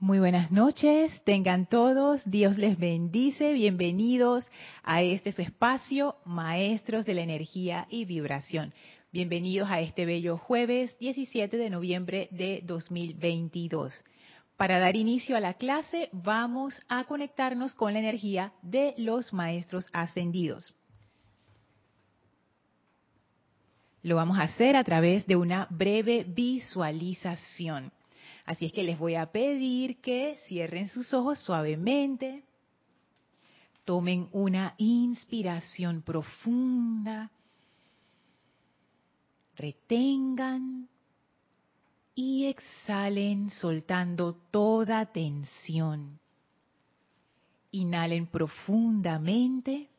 Muy buenas noches, tengan todos, Dios les bendice, bienvenidos a este su espacio, Maestros de la Energía y Vibración. Bienvenidos a este bello jueves 17 de noviembre de 2022. Para dar inicio a la clase vamos a conectarnos con la energía de los Maestros Ascendidos. Lo vamos a hacer a través de una breve visualización. Así es que les voy a pedir que cierren sus ojos suavemente, tomen una inspiración profunda, retengan y exhalen soltando toda tensión. Inhalen profundamente,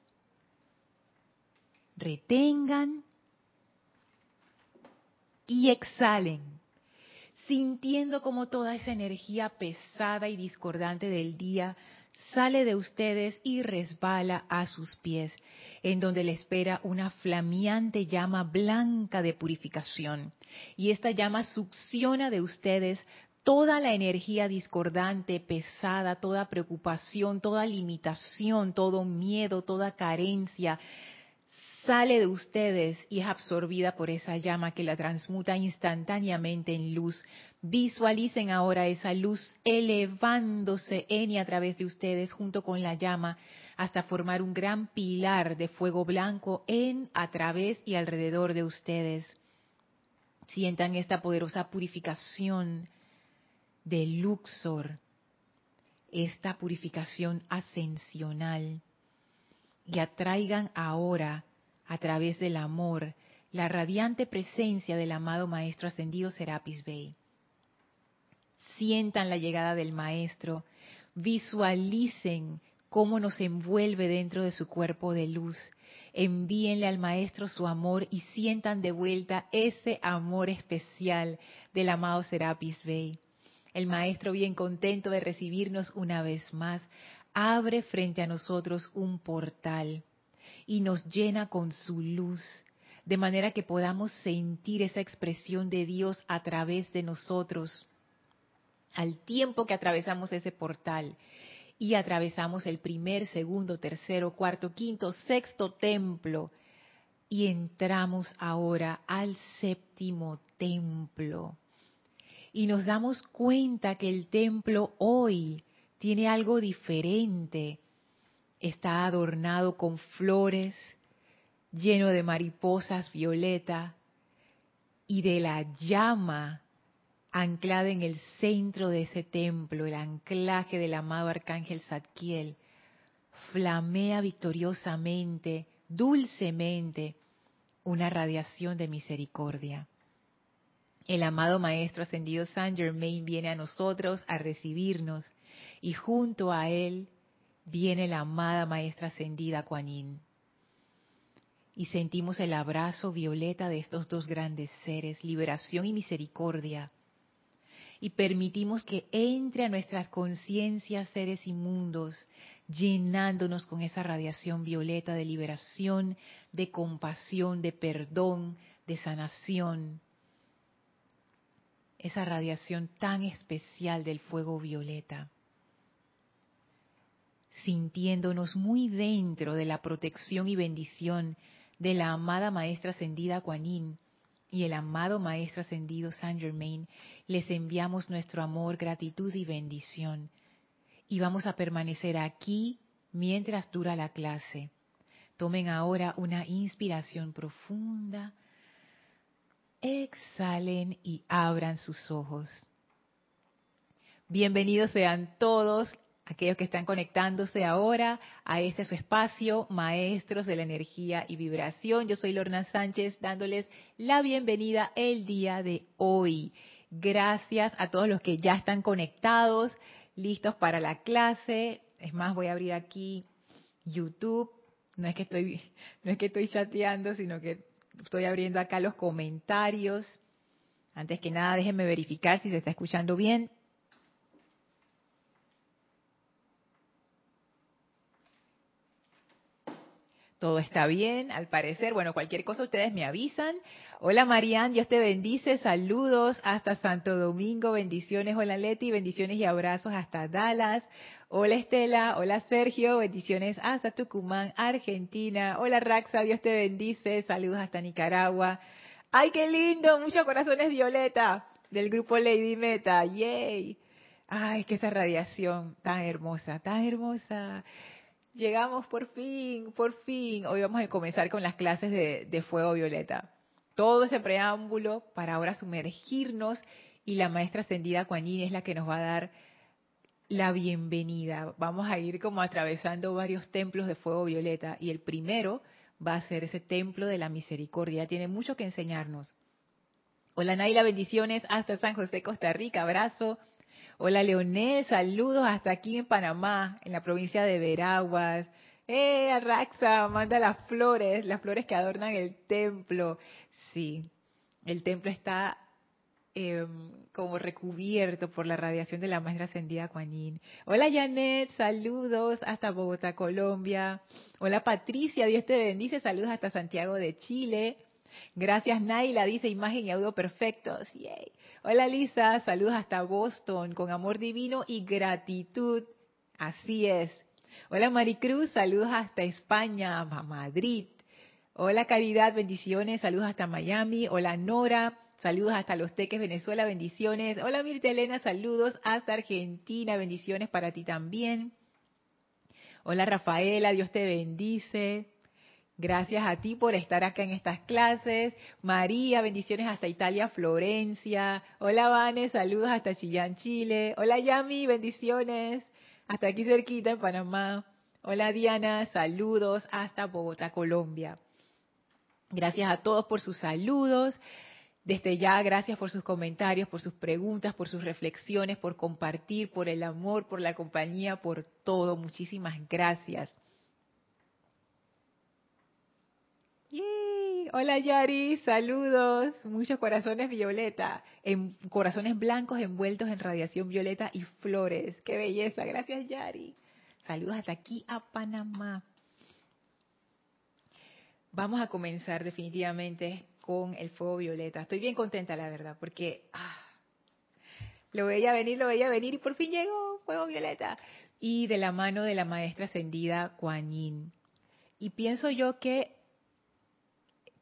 retengan y exhalen sintiendo como toda esa energía pesada y discordante del día sale de ustedes y resbala a sus pies, en donde le espera una flameante llama blanca de purificación. Y esta llama succiona de ustedes toda la energía discordante, pesada, toda preocupación, toda limitación, todo miedo, toda carencia, sale de ustedes y es absorbida por esa llama que la transmuta instantáneamente en luz. Visualicen ahora esa luz elevándose en y a través de ustedes junto con la llama hasta formar un gran pilar de fuego blanco en, a través y alrededor de ustedes. Sientan esta poderosa purificación de Luxor, esta purificación ascensional y atraigan ahora a través del amor, la radiante presencia del amado Maestro Ascendido Serapis Bey. Sientan la llegada del Maestro, visualicen cómo nos envuelve dentro de su cuerpo de luz. Envíenle al Maestro su amor y sientan de vuelta ese amor especial del amado Serapis Bey. El Maestro, bien contento de recibirnos una vez más, abre frente a nosotros un portal y nos llena con su luz, de manera que podamos sentir esa expresión de Dios a través de nosotros. Al tiempo que atravesamos ese portal y atravesamos el primer, segundo, tercero, cuarto, quinto, sexto templo y entramos ahora al séptimo templo. Y nos damos cuenta que el templo hoy tiene algo diferente está adornado con flores, lleno de mariposas violeta y de la llama anclada en el centro de ese templo, el anclaje del amado arcángel Zadkiel, flamea victoriosamente, dulcemente, una radiación de misericordia. El amado Maestro Ascendido Saint Germain viene a nosotros a recibirnos y junto a él viene la amada Maestra Ascendida Kuan Y sentimos el abrazo violeta de estos dos grandes seres, liberación y misericordia. Y permitimos que entre a nuestras conciencias seres inmundos, llenándonos con esa radiación violeta de liberación, de compasión, de perdón, de sanación. Esa radiación tan especial del fuego violeta sintiéndonos muy dentro de la protección y bendición de la amada Maestra Ascendida Kuan y el amado Maestro Ascendido Saint Germain, les enviamos nuestro amor, gratitud y bendición. Y vamos a permanecer aquí mientras dura la clase. Tomen ahora una inspiración profunda. Exhalen y abran sus ojos. Bienvenidos sean todos aquellos que están conectándose ahora a este su espacio, Maestros de la Energía y Vibración. Yo soy Lorna Sánchez dándoles la bienvenida el día de hoy. Gracias a todos los que ya están conectados, listos para la clase. Es más, voy a abrir aquí YouTube. No es que estoy, no es que estoy chateando, sino que estoy abriendo acá los comentarios. Antes que nada, déjenme verificar si se está escuchando bien. Todo está bien, al parecer. Bueno, cualquier cosa ustedes me avisan. Hola Marian, Dios te bendice. Saludos hasta Santo Domingo. Bendiciones. Hola Leti, bendiciones y abrazos hasta Dallas. Hola Estela, hola Sergio, bendiciones hasta Tucumán, Argentina. Hola Raxa, Dios te bendice. Saludos hasta Nicaragua. ¡Ay, qué lindo! Muchos corazones violeta del grupo Lady Meta. ¡Yay! ¡Ay, que esa radiación tan hermosa, tan hermosa! Llegamos por fin, por fin. Hoy vamos a comenzar con las clases de, fuego violeta. Todo ese preámbulo para ahora sumergirnos y la maestra ascendida Kuan es la que nos va a dar la bienvenida. Vamos a ir como atravesando varios templos de fuego violeta y el primero va a ser ese templo de la misericordia. Tiene mucho que enseñarnos. Hola Naila, bendiciones hasta San José, Costa Rica, abrazo. Hola Leonel, saludos hasta aquí en Panamá, en la provincia de Veraguas. ¡Eh, Arraxa! Manda las flores, las flores que adornan el templo. Sí, el templo está em, como recubierto por la radiación de la maestra ascendida Kuan Hola Janet, saludos hasta Bogotá, Colombia. Hola Patricia, Dios te bendice, saludos hasta Santiago de Chile. Gracias Naila, dice imagen y audio perfectos. Yay. Hola Lisa, saludos hasta Boston, con amor divino y gratitud. Así es. Hola Maricruz, saludos hasta España, a Madrid. Hola Caridad, bendiciones, saludos hasta Miami. Hola Nora, saludos hasta Los Teques, Venezuela, bendiciones. Hola Mirta Elena, saludos hasta Argentina, bendiciones para ti también. Hola Rafaela, Dios te bendice. Gracias a ti por estar acá en estas clases. María, bendiciones hasta Italia, Florencia. Hola, Vane, saludos hasta Chillán, Chile. Hola, Yami, bendiciones hasta aquí cerquita en Panamá. Hola, Diana, saludos hasta Bogotá, Colombia. Gracias a todos por sus saludos. Desde ya, gracias por sus comentarios, por sus preguntas, por sus reflexiones, por compartir, por el amor, por la compañía, por todo. Muchísimas gracias. Hola Yari, saludos. Muchos corazones violeta, en corazones blancos envueltos en radiación violeta y flores. Qué belleza. Gracias Yari. Saludos hasta aquí a Panamá. Vamos a comenzar definitivamente con el fuego violeta. Estoy bien contenta, la verdad, porque ah, lo veía venir, lo veía venir y por fin llegó fuego violeta. Y de la mano de la maestra ascendida Kuan Yin. Y pienso yo que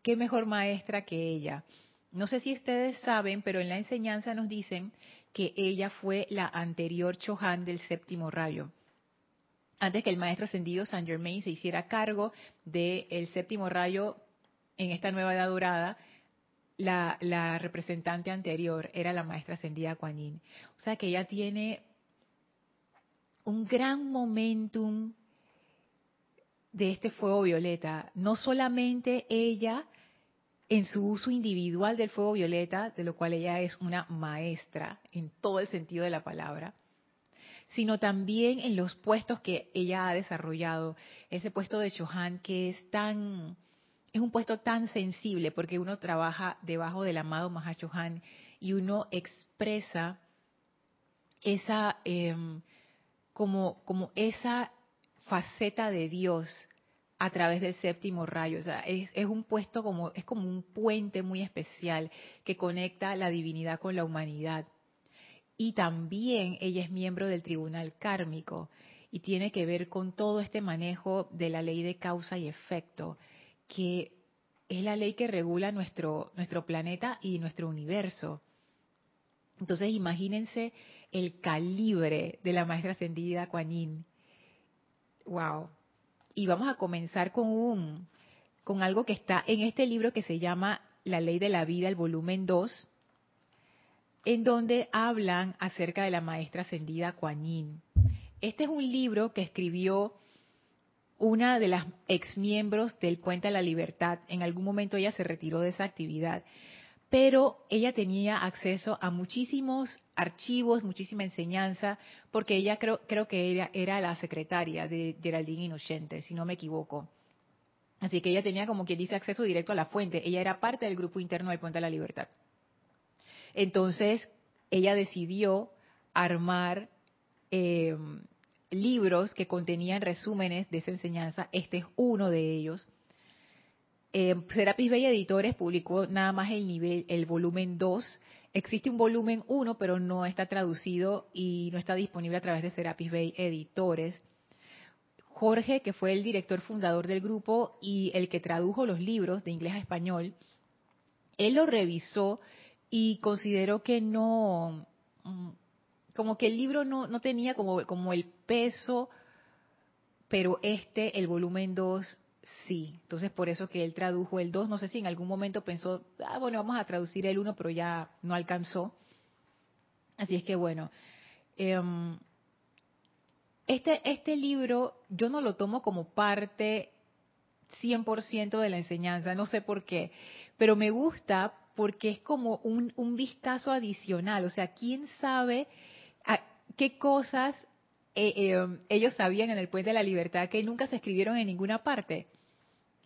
qué mejor maestra que ella. No sé si ustedes saben, pero en la enseñanza nos dicen que ella fue la anterior Chohan del séptimo rayo. Antes que el maestro ascendido Saint Germain se hiciera cargo del séptimo rayo en esta nueva edad dorada, la, representante anterior era la maestra ascendida Kuan. O sea que ella tiene un gran momentum de este fuego violeta. No solamente ella en su uso individual del fuego violeta, de lo cual ella es una maestra en todo el sentido de la palabra, sino también en los puestos que ella ha desarrollado. Ese puesto de Chohan que es tan, es un puesto tan sensible porque uno trabaja debajo del amado Mahachohan y uno expresa esa, em, como, como esa faceta de Dios a través del séptimo rayo. O sea, es, un puesto como, es como un puente muy especial que conecta la divinidad con la humanidad. Y también ella es miembro del tribunal kármico y tiene que ver con todo este manejo de la ley de causa y efecto, que es la ley que regula nuestro, nuestro planeta y nuestro universo. Entonces imagínense el calibre de la maestra ascendida Kuan. Wow, y vamos a comenzar con un con algo que está en este libro que se llama La Ley de la Vida, el volumen 2, en donde hablan acerca de la maestra ascendida Kuan Yin. Este es un libro que escribió una de las ex miembros del Puente a la Libertad. En algún momento ella se retiró de esa actividad pero ella tenía acceso a muchísimos archivos, muchísima enseñanza, porque ella creo, creo que era, era la secretaria de Geraldine Inocente, si no me equivoco. Así que ella tenía como quien dice acceso directo a la fuente. Ella era parte del grupo interno del Puente de la Libertad. Entonces, ella decidió armar eh, libros que contenían resúmenes de esa enseñanza. Este es uno de ellos. Eh, Serapis Bay Editores publicó nada más el nivel, el volumen 2. Existe un volumen 1, pero no está traducido y no está disponible a través de Serapis Bay Editores. Jorge, que fue el director fundador del grupo y el que tradujo los libros de inglés a español, él lo revisó y consideró que no, mm, como que el libro no, no tenía como, como el peso, pero este, el volumen 2, sí. Entonces, por eso que él tradujo el 2. No sé si en algún momento pensó, ah, bueno, vamos a traducir el 1, pero ya no alcanzó. Así es que, bueno. Em, este, este libro yo no lo tomo como parte 100% de la enseñanza, no sé por qué, pero me gusta porque es como un, vistazo adicional, o sea, ¿quién sabe qué cosas eh, eh, ellos sabían en el Puente de la Libertad que nunca se escribieron en ninguna parte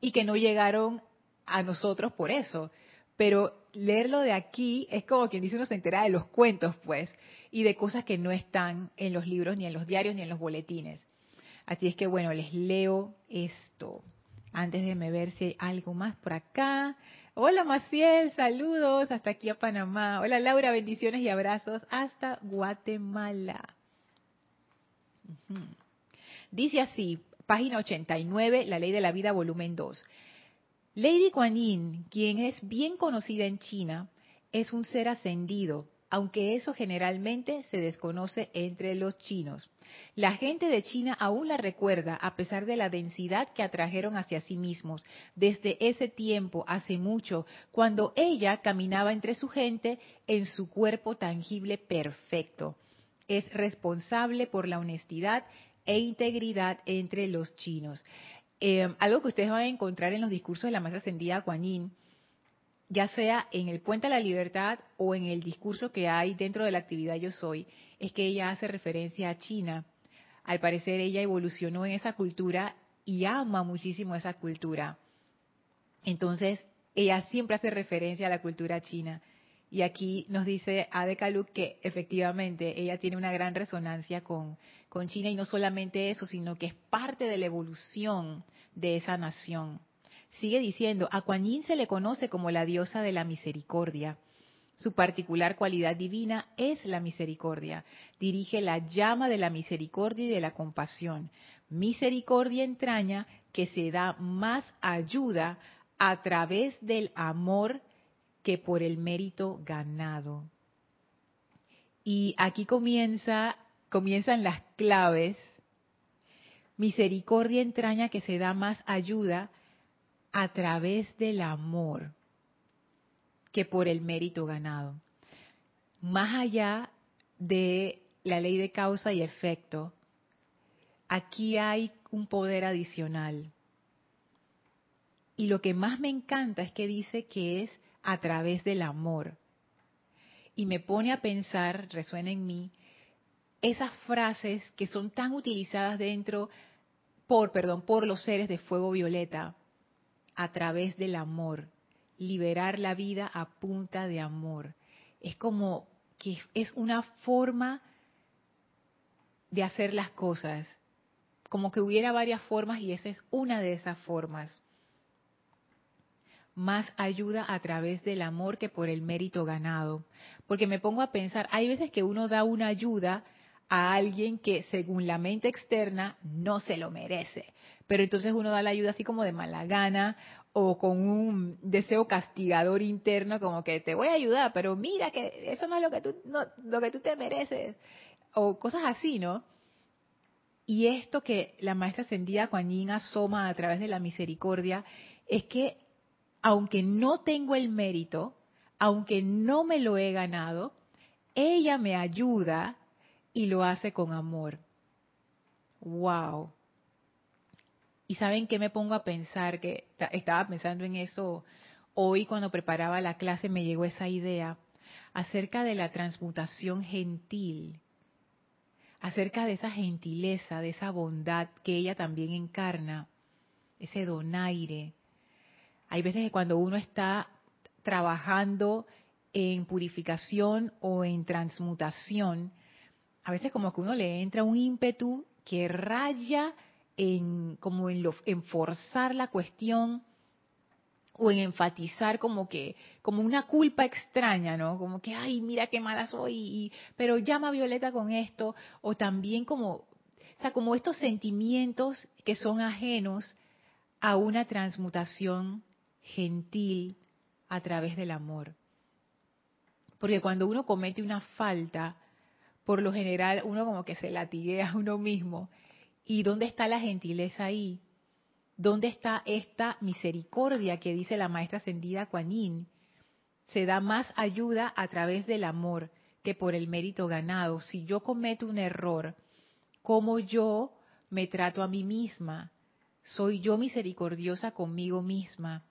y que no llegaron a nosotros por eso? Pero leerlo de aquí es como quien dice uno se entera de los cuentos, pues, y de cosas que no están en los libros, ni en los diarios, ni en los boletines. Así es que bueno, les leo esto. Antes de me ver si hay algo más por acá. Hola Maciel, saludos hasta aquí a Panamá. Hola Laura, bendiciones y abrazos hasta Guatemala. Dice así, página 89, La Ley de la Vida, volumen 2. Lady Kuan Yin, quien es bien conocida en China, es un ser ascendido, aunque eso generalmente se desconoce entre los chinos. La gente de China aún la recuerda a pesar de la densidad que atrajeron hacia sí mismos desde ese tiempo, hace mucho, cuando ella caminaba entre su gente en su cuerpo tangible perfecto. Es responsable por la honestidad e integridad entre los chinos. Eh, algo que ustedes van a encontrar en los discursos de la maestra ascendida Kuan Yin, ya sea en el Puente a la Libertad o en el discurso que hay dentro de la actividad Yo Soy, es que ella hace referencia a China. Al parecer ella evolucionó en esa cultura y ama muchísimo esa cultura. Entonces, ella siempre hace referencia a la cultura china. Y aquí nos dice Ade Kaluk que efectivamente ella tiene una gran resonancia con, con China y no solamente eso, sino que es parte de la evolución de esa nación. Sigue diciendo, a Kuan Yin se le conoce como la diosa de la misericordia. Su particular cualidad divina es la misericordia. Dirige la llama de la misericordia y de la compasión. Misericordia entraña que se da más ayuda a través del amor que por el mérito ganado. Y aquí comienza, comienzan las claves. Misericordia entraña que se da más ayuda a través del amor que por el mérito ganado. Más allá de la ley de causa y efecto, aquí hay un poder adicional. Y lo que más me encanta es que dice que es a través del amor. Y me pone a pensar, resuena en mí, esas frases que son tan utilizadas dentro, por, perdón, por los seres de fuego violeta, a través del amor, liberar la vida a punta de amor. Es como que es una forma de hacer las cosas, como que hubiera varias formas y esa es una de esas formas. Más ayuda a través del amor que por el mérito ganado. Porque me pongo a pensar, hay veces que uno da una ayuda a alguien que según la mente externa no se lo merece. Pero entonces uno da la ayuda así como de mala gana o con un deseo castigador interno como que te voy a ayudar, pero mira que eso no es lo que tú, no, lo que tú te mereces. O cosas así, ¿no? Y esto que la maestra ascendida Kuan Yin asoma a través de la misericordia es que aunque no tengo el mérito, aunque no me lo he ganado, ella me ayuda y lo hace con amor. ¡Wow! Y saben qué me pongo a pensar, que estaba pensando en eso hoy cuando preparaba la clase, me llegó esa idea acerca de la transmutación gentil, acerca de esa gentileza, de esa bondad que ella también encarna, ese donaire. Hay veces que cuando uno está trabajando en purificación o en transmutación, a veces como que uno le entra un ímpetu que raya en como en, lo, en forzar la cuestión o en enfatizar como que como una culpa extraña, ¿no? Como que ay, mira qué mala soy, pero llama a Violeta con esto o también como o sea, como estos sentimientos que son ajenos a una transmutación gentil a través del amor. Porque cuando uno comete una falta, por lo general uno como que se latiguea a uno mismo. ¿Y dónde está la gentileza ahí? ¿Dónde está esta misericordia que dice la maestra ascendida Kuan Se da más ayuda a través del amor que por el mérito ganado. Si yo cometo un error, ¿cómo yo me trato a mí misma? ¿Soy yo misericordiosa conmigo misma?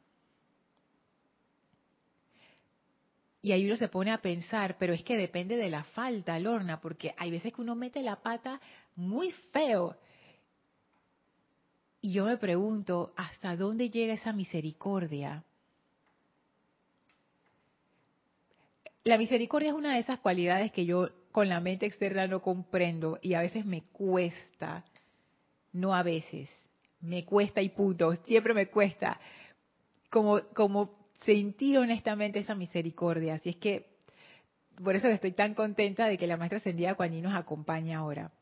Y ahí uno se pone a pensar, pero es que depende de la falta, Lorna, porque hay veces que uno mete la pata muy feo. Y yo me pregunto, ¿hasta dónde llega esa misericordia? La misericordia es una de esas cualidades que yo con la mente externa no comprendo y a veces me cuesta, no a veces, me cuesta y punto, siempre me cuesta, como, como sentir honestamente esa misericordia. Así es que, por eso estoy tan contenta de que la maestra ascendida Kuan nos acompañe ahora.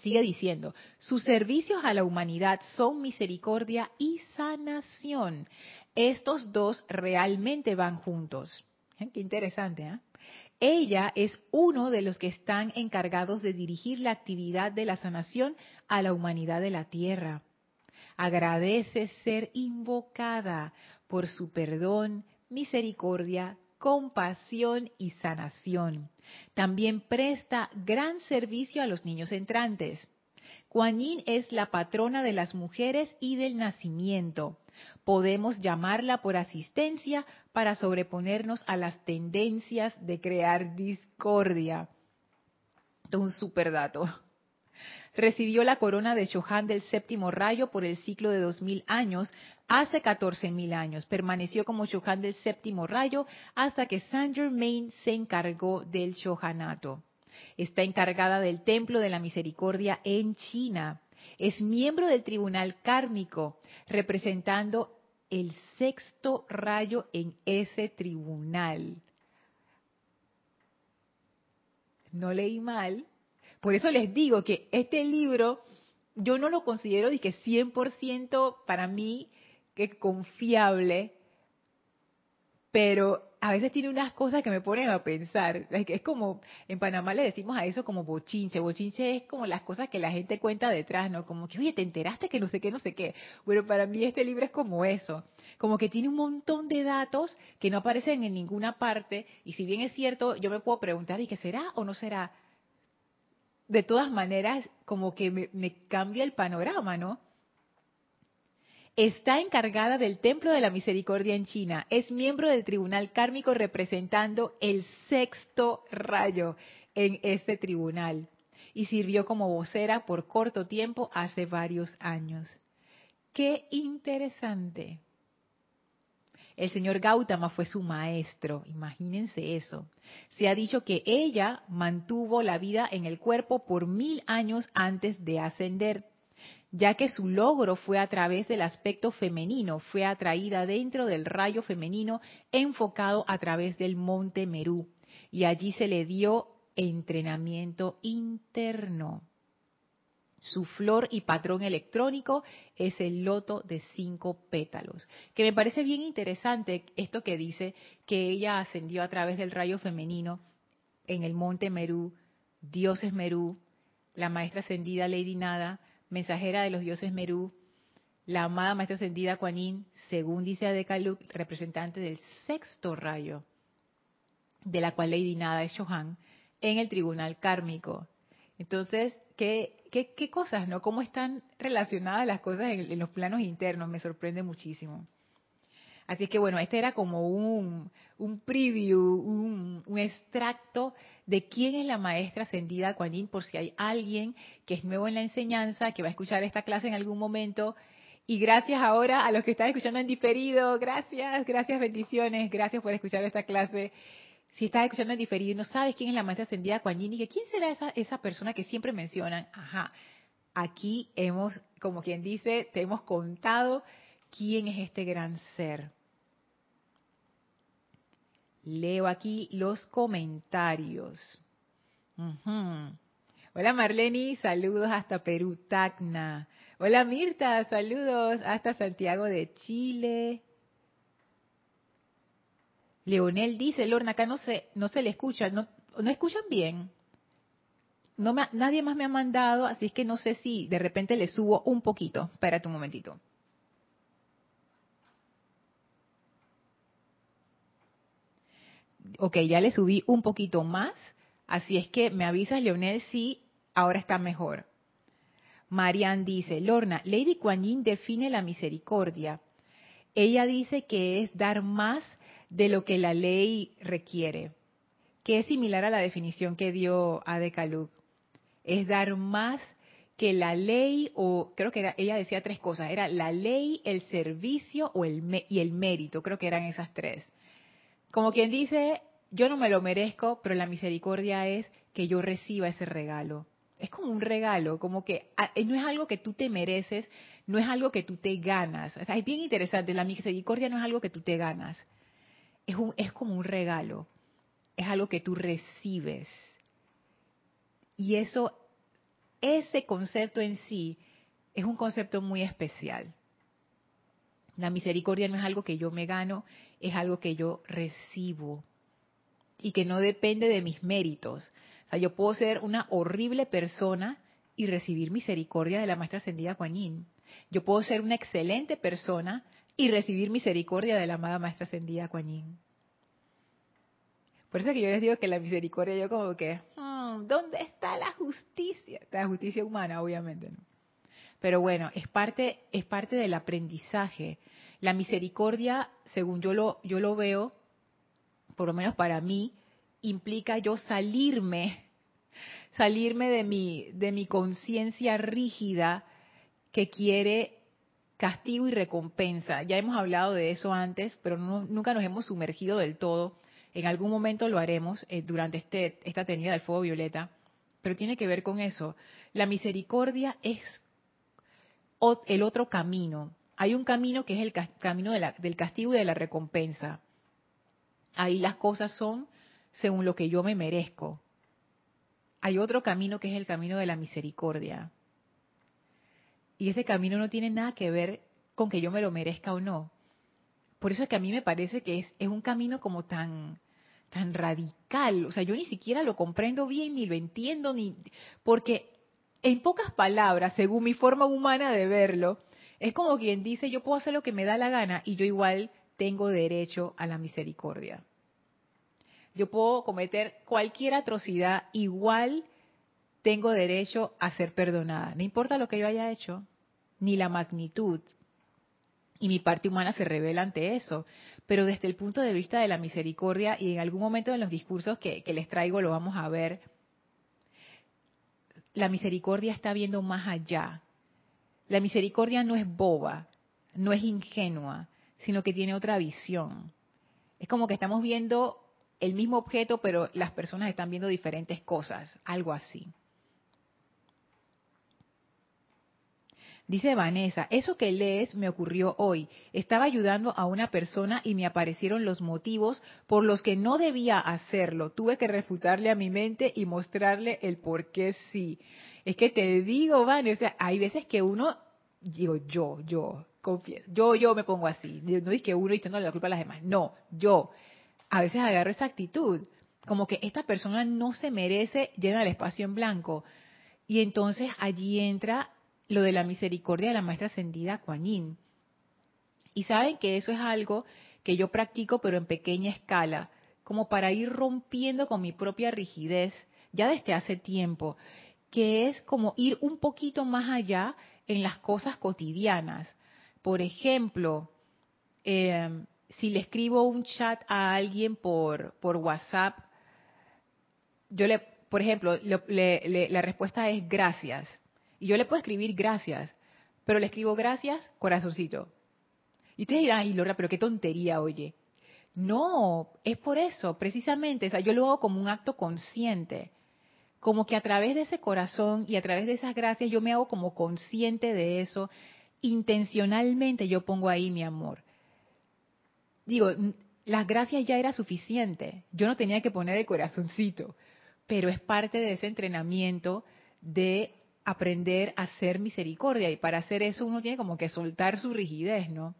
Sigue diciendo, sus servicios a la humanidad son misericordia y sanación. Estos dos realmente van juntos. ¿Eh? Qué interesante, ¿eh? Ella es uno de los que están encargados de dirigir la actividad de la sanación a la humanidad de la tierra. Agradece ser invocada por su perdón, misericordia, compasión y sanación. También presta gran servicio a los niños entrantes. Kuan Yin es la patrona de las mujeres y del nacimiento. Podemos llamarla por asistencia para sobreponernos a las tendencias de crear discordia. Un super dato recibió la corona de Shohan del séptimo rayo por el ciclo de dos mil años, hace catorce mil años. Permaneció como Shohan del séptimo rayo hasta que Saint Germain se encargó del Shohanato. Está encargada del Templo de la Misericordia en China. Es miembro del Tribunal Kármico, representando el sexto rayo en ese tribunal. No leí mal, por eso les digo que este libro yo no lo considero de que 100% para mí que confiable, pero a veces tiene unas cosas que me ponen a pensar. Es como, en Panamá le decimos a eso como bochinche. Bochinche es como las cosas que la gente cuenta detrás, ¿no? Como que, oye, ¿te enteraste que no sé qué, no sé qué? Bueno, para mí este libro es como eso. Como que tiene un montón de datos que no aparecen en ninguna parte. Y si bien es cierto, yo me puedo preguntar, ¿y qué será o no será? De todas maneras como que me, cambia el panorama, ¿no? Está encargada del Templo de la Misericordia en China. Es miembro del Tribunal Kármico representando el sexto rayo en ese tribunal. Y sirvió como vocera por corto tiempo hace varios años. Qué interesante. El señor Gautama fue su maestro, imagínense eso. Se ha dicho que ella mantuvo la vida en el cuerpo por mil años antes de ascender, ya que su logro fue a través del aspecto femenino, fue atraída dentro del rayo femenino enfocado a través del monte Merú, y allí se le dio entrenamiento interno. Su flor y patrón electrónico es el loto de cinco pétalos. Que me parece bien interesante esto que dice que ella ascendió a través del rayo femenino en el monte Merú, dioses Merú, la maestra ascendida Lady Nada, mensajera de los dioses Merú, la amada maestra ascendida Kuan según dice Adekaluk, representante del sexto rayo, de la cual Lady Nada es Shohan, en el tribunal kármico. Entonces, ¿qué, qué, cosas, ¿no? ¿Cómo están relacionadas las cosas en, los planos internos? Me sorprende muchísimo. Así que bueno, este era como un, un preview, un, extracto de quién es la maestra ascendida Kuan por si hay alguien que es nuevo en la enseñanza, que va a escuchar esta clase en algún momento. Y gracias ahora a los que están escuchando en diferido, gracias, gracias, bendiciones, gracias por escuchar esta clase si estás escuchando en diferido y no sabes quién es la maestra ascendida Kuan y que quién será esa, esa persona que siempre mencionan, ajá, aquí hemos, como quien dice, te hemos contado quién es este gran ser. Leo aquí los comentarios. Hola Marleni, saludos hasta Perú, Tacna. Hola Mirta, saludos hasta Santiago de Chile. Leonel dice, Lorna, acá no se, no se le escucha, no, no escuchan bien. No me, nadie más me ha mandado, así es que no sé si de repente le subo un poquito. Espérate un momentito. Ok, ya le subí un poquito más. Así es que me avisas, Leonel, si ahora está mejor. Marian dice, Lorna, Lady Kuan Yin define la misericordia. Ella dice que es dar más de lo que la ley requiere, que es similar a la definición que dio Adekaluk. Es dar más que la ley, o creo que ella decía tres cosas, era la ley, el servicio o el, y el mérito, creo que eran esas tres. Como quien dice, yo no me lo merezco, pero la misericordia es que yo reciba ese regalo. Es como un regalo, como que ah, no es algo que tú te mereces, no es algo que tú te ganas. es bien interesante, la misericordia no es algo que tú te ganas, es, un, es como un regalo, es algo que tú recibes. Y eso, ese concepto en sí, es un concepto muy especial. La misericordia no es algo que yo me gano, es algo que yo recibo y que no depende de mis méritos. O sea, yo puedo ser una horrible persona y recibir misericordia de la maestra ascendida Kuan Yo puedo ser una excelente persona y recibir misericordia de la amada maestra ascendida Kuan Por eso que yo les digo que la misericordia, yo como que, hmm, ¿dónde está la justicia? La justicia humana, obviamente, ¿no? Pero bueno, es parte, es parte del aprendizaje. La misericordia, según yo lo, yo lo veo, por lo menos para mí, implica yo salirme, salirme de mi, de mi conciencia rígida que quiere castigo y recompensa. Ya hemos hablado de eso antes, pero nunca nos hemos sumergido del todo. En algún momento lo haremos eh, durante este, esta tenida del fuego violeta, pero tiene que ver con eso. La misericordia es el otro camino. Hay un camino que es el camino del castigo y de la recompensa. Ahí las cosas son según lo que yo me merezco. Hay otro camino que es el camino de la misericordia. Y ese camino no tiene nada que ver con que yo me lo merezca o no. Por eso es que a mí me parece que es, un camino como tan, tan radical. O sea, yo ni siquiera lo comprendo bien, ni lo entiendo, ni. Porque, en pocas palabras, según mi forma humana de verlo, es como quien dice: Yo puedo hacer lo que me da la gana y yo igual tengo derecho a la misericordia. Yo puedo cometer cualquier atrocidad, igual tengo derecho a ser perdonada. No importa lo que yo haya hecho, ni la magnitud. Y mi parte humana se revela ante eso. Pero desde el punto de vista de la misericordia, y en algún momento en los discursos que, que les traigo lo vamos a ver, la misericordia está viendo más allá. La misericordia no es boba, no es ingenua, sino que tiene otra visión. Es como que estamos viendo el mismo objeto, pero las personas están viendo diferentes cosas, algo así. Dice Vanessa, eso que lees me ocurrió hoy. Estaba ayudando a una persona y me aparecieron los motivos por los que no debía hacerlo. Tuve que refutarle a mi mente y mostrarle el por qué sí. Es que te digo, Vanessa, hay veces que uno, digo yo, yo, confieso, yo, yo me pongo así. No es que uno echándole la culpa a las demás. No, yo a veces agarro esa actitud, como que esta persona no se merece llenar el espacio en blanco. Y entonces allí entra lo de la misericordia de la maestra ascendida Kuan. Y saben que eso es algo que yo practico pero en pequeña escala, como para ir rompiendo con mi propia rigidez ya desde hace tiempo, que es como ir un poquito más allá en las cosas cotidianas. Por ejemplo, eh, si le escribo un chat a alguien por, por WhatsApp, yo le, por ejemplo, la respuesta es gracias. Y yo le puedo escribir gracias, pero le escribo gracias, corazoncito. Y ustedes dirán, ay, Laura, pero qué tontería, oye. No, es por eso, precisamente. O sea, yo lo hago como un acto consciente. como que a través de ese corazón y a través de esas gracias yo me hago como consciente de eso, intencionalmente yo pongo ahí mi amor. Digo, las gracias ya era suficiente, yo no tenía que poner el corazoncito, pero es parte de ese entrenamiento de aprender a hacer misericordia y para hacer eso uno tiene como que soltar su rigidez, ¿no?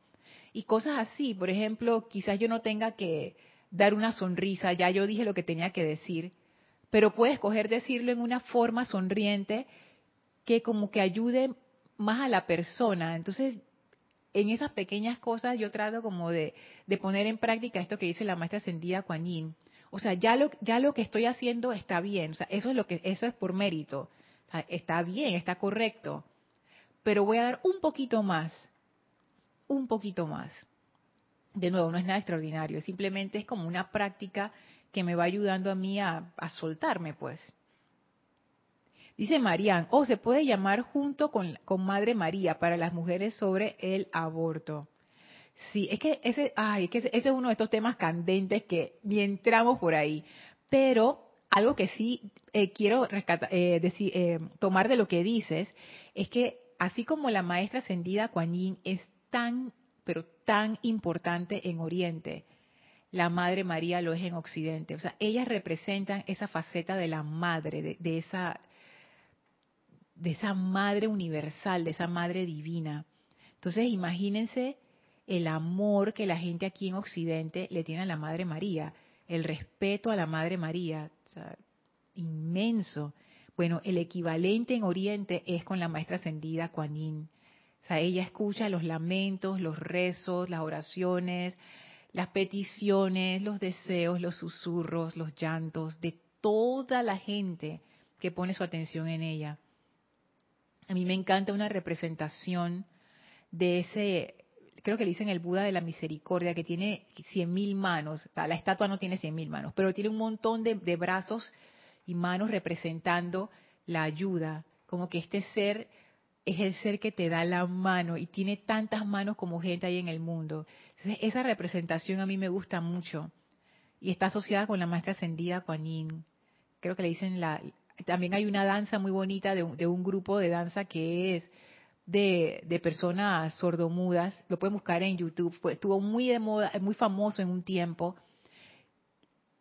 Y cosas así, por ejemplo, quizás yo no tenga que dar una sonrisa, ya yo dije lo que tenía que decir, pero puedes escoger decirlo en una forma sonriente que como que ayude más a la persona. Entonces, en esas pequeñas cosas yo trato como de, poner en práctica esto que dice la maestra ascendida Kuan Yin. O sea, ya lo, ya lo que estoy haciendo está bien, o sea, eso es lo que, eso es por mérito. Está bien, está correcto. Pero voy a dar un poquito más, un poquito más. De nuevo, no es nada extraordinario, simplemente es como una práctica que me va ayudando a mí a, soltarme, pues. Dice Marían, o oh, se puede llamar junto con, con, Madre María para las mujeres sobre el aborto. Sí, es que ese, ay, es que ese, es uno de estos temas candentes que ni entramos por ahí. Pero algo que sí eh, quiero eh, eh, tomar de lo que dices es que así como la maestra ascendida Kuan Yin es tan, pero tan importante en Oriente, la Madre María lo es en Occidente. O sea, ellas representan esa faceta de la madre, de, esa, de esa madre universal, de esa madre divina. Entonces, imagínense el amor que la gente aquí en Occidente le tiene a la Madre María, el respeto a la Madre María, inmenso. Bueno, el equivalente en Oriente es con la maestra ascendida Kuan Yin. O sea, ella escucha los lamentos, los rezos, las oraciones, las peticiones, los deseos, los susurros, los llantos de toda la gente que pone su atención en ella. A mí me encanta una representación de ese, creo que le dicen el Buda de la Misericordia, que tiene cien mil manos. La estatua no tiene cien mil manos, pero tiene un montón de, brazos y manos representando la ayuda. Como que este ser es el ser que te da la mano y tiene tantas manos como gente hay en el mundo. esa representación a mí me gusta mucho y está asociada con la maestra ascendida Kuan. Creo que le dicen la. También hay una danza muy bonita de, un grupo de danza que es de, personas sordomudas. Lo pueden buscar en YouTube. Fue, estuvo muy de moda, muy famoso en un tiempo.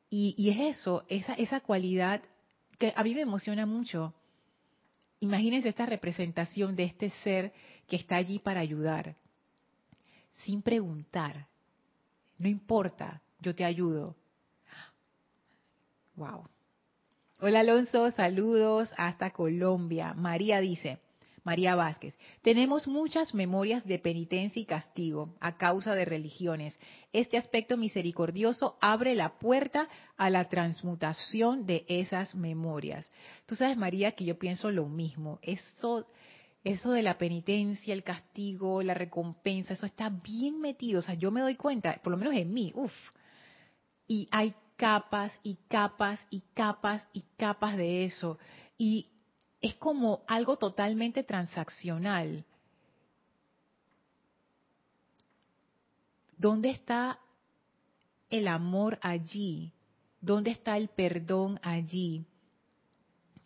Y, y es eso, esa, esa cualidad que a mí me emociona mucho Imagínense esta representación de este ser que está allí para ayudar, sin preguntar. No importa, yo te ayudo. Wow. Hola Alonso, saludos hasta Colombia. María dice, María Vázquez, tenemos muchas memorias de penitencia y castigo a causa de religiones. Este aspecto misericordioso abre la puerta a la transmutación de esas memorias. Tú sabes, María, que yo pienso lo mismo. Eso, eso de la penitencia, el castigo, la recompensa, eso está bien metido. O sea, yo me doy cuenta, por lo menos en mí, uff. Y hay capas y capas y capas y capas de eso. Y es como algo totalmente transaccional. ¿Dónde está el amor allí? ¿Dónde está el perdón allí?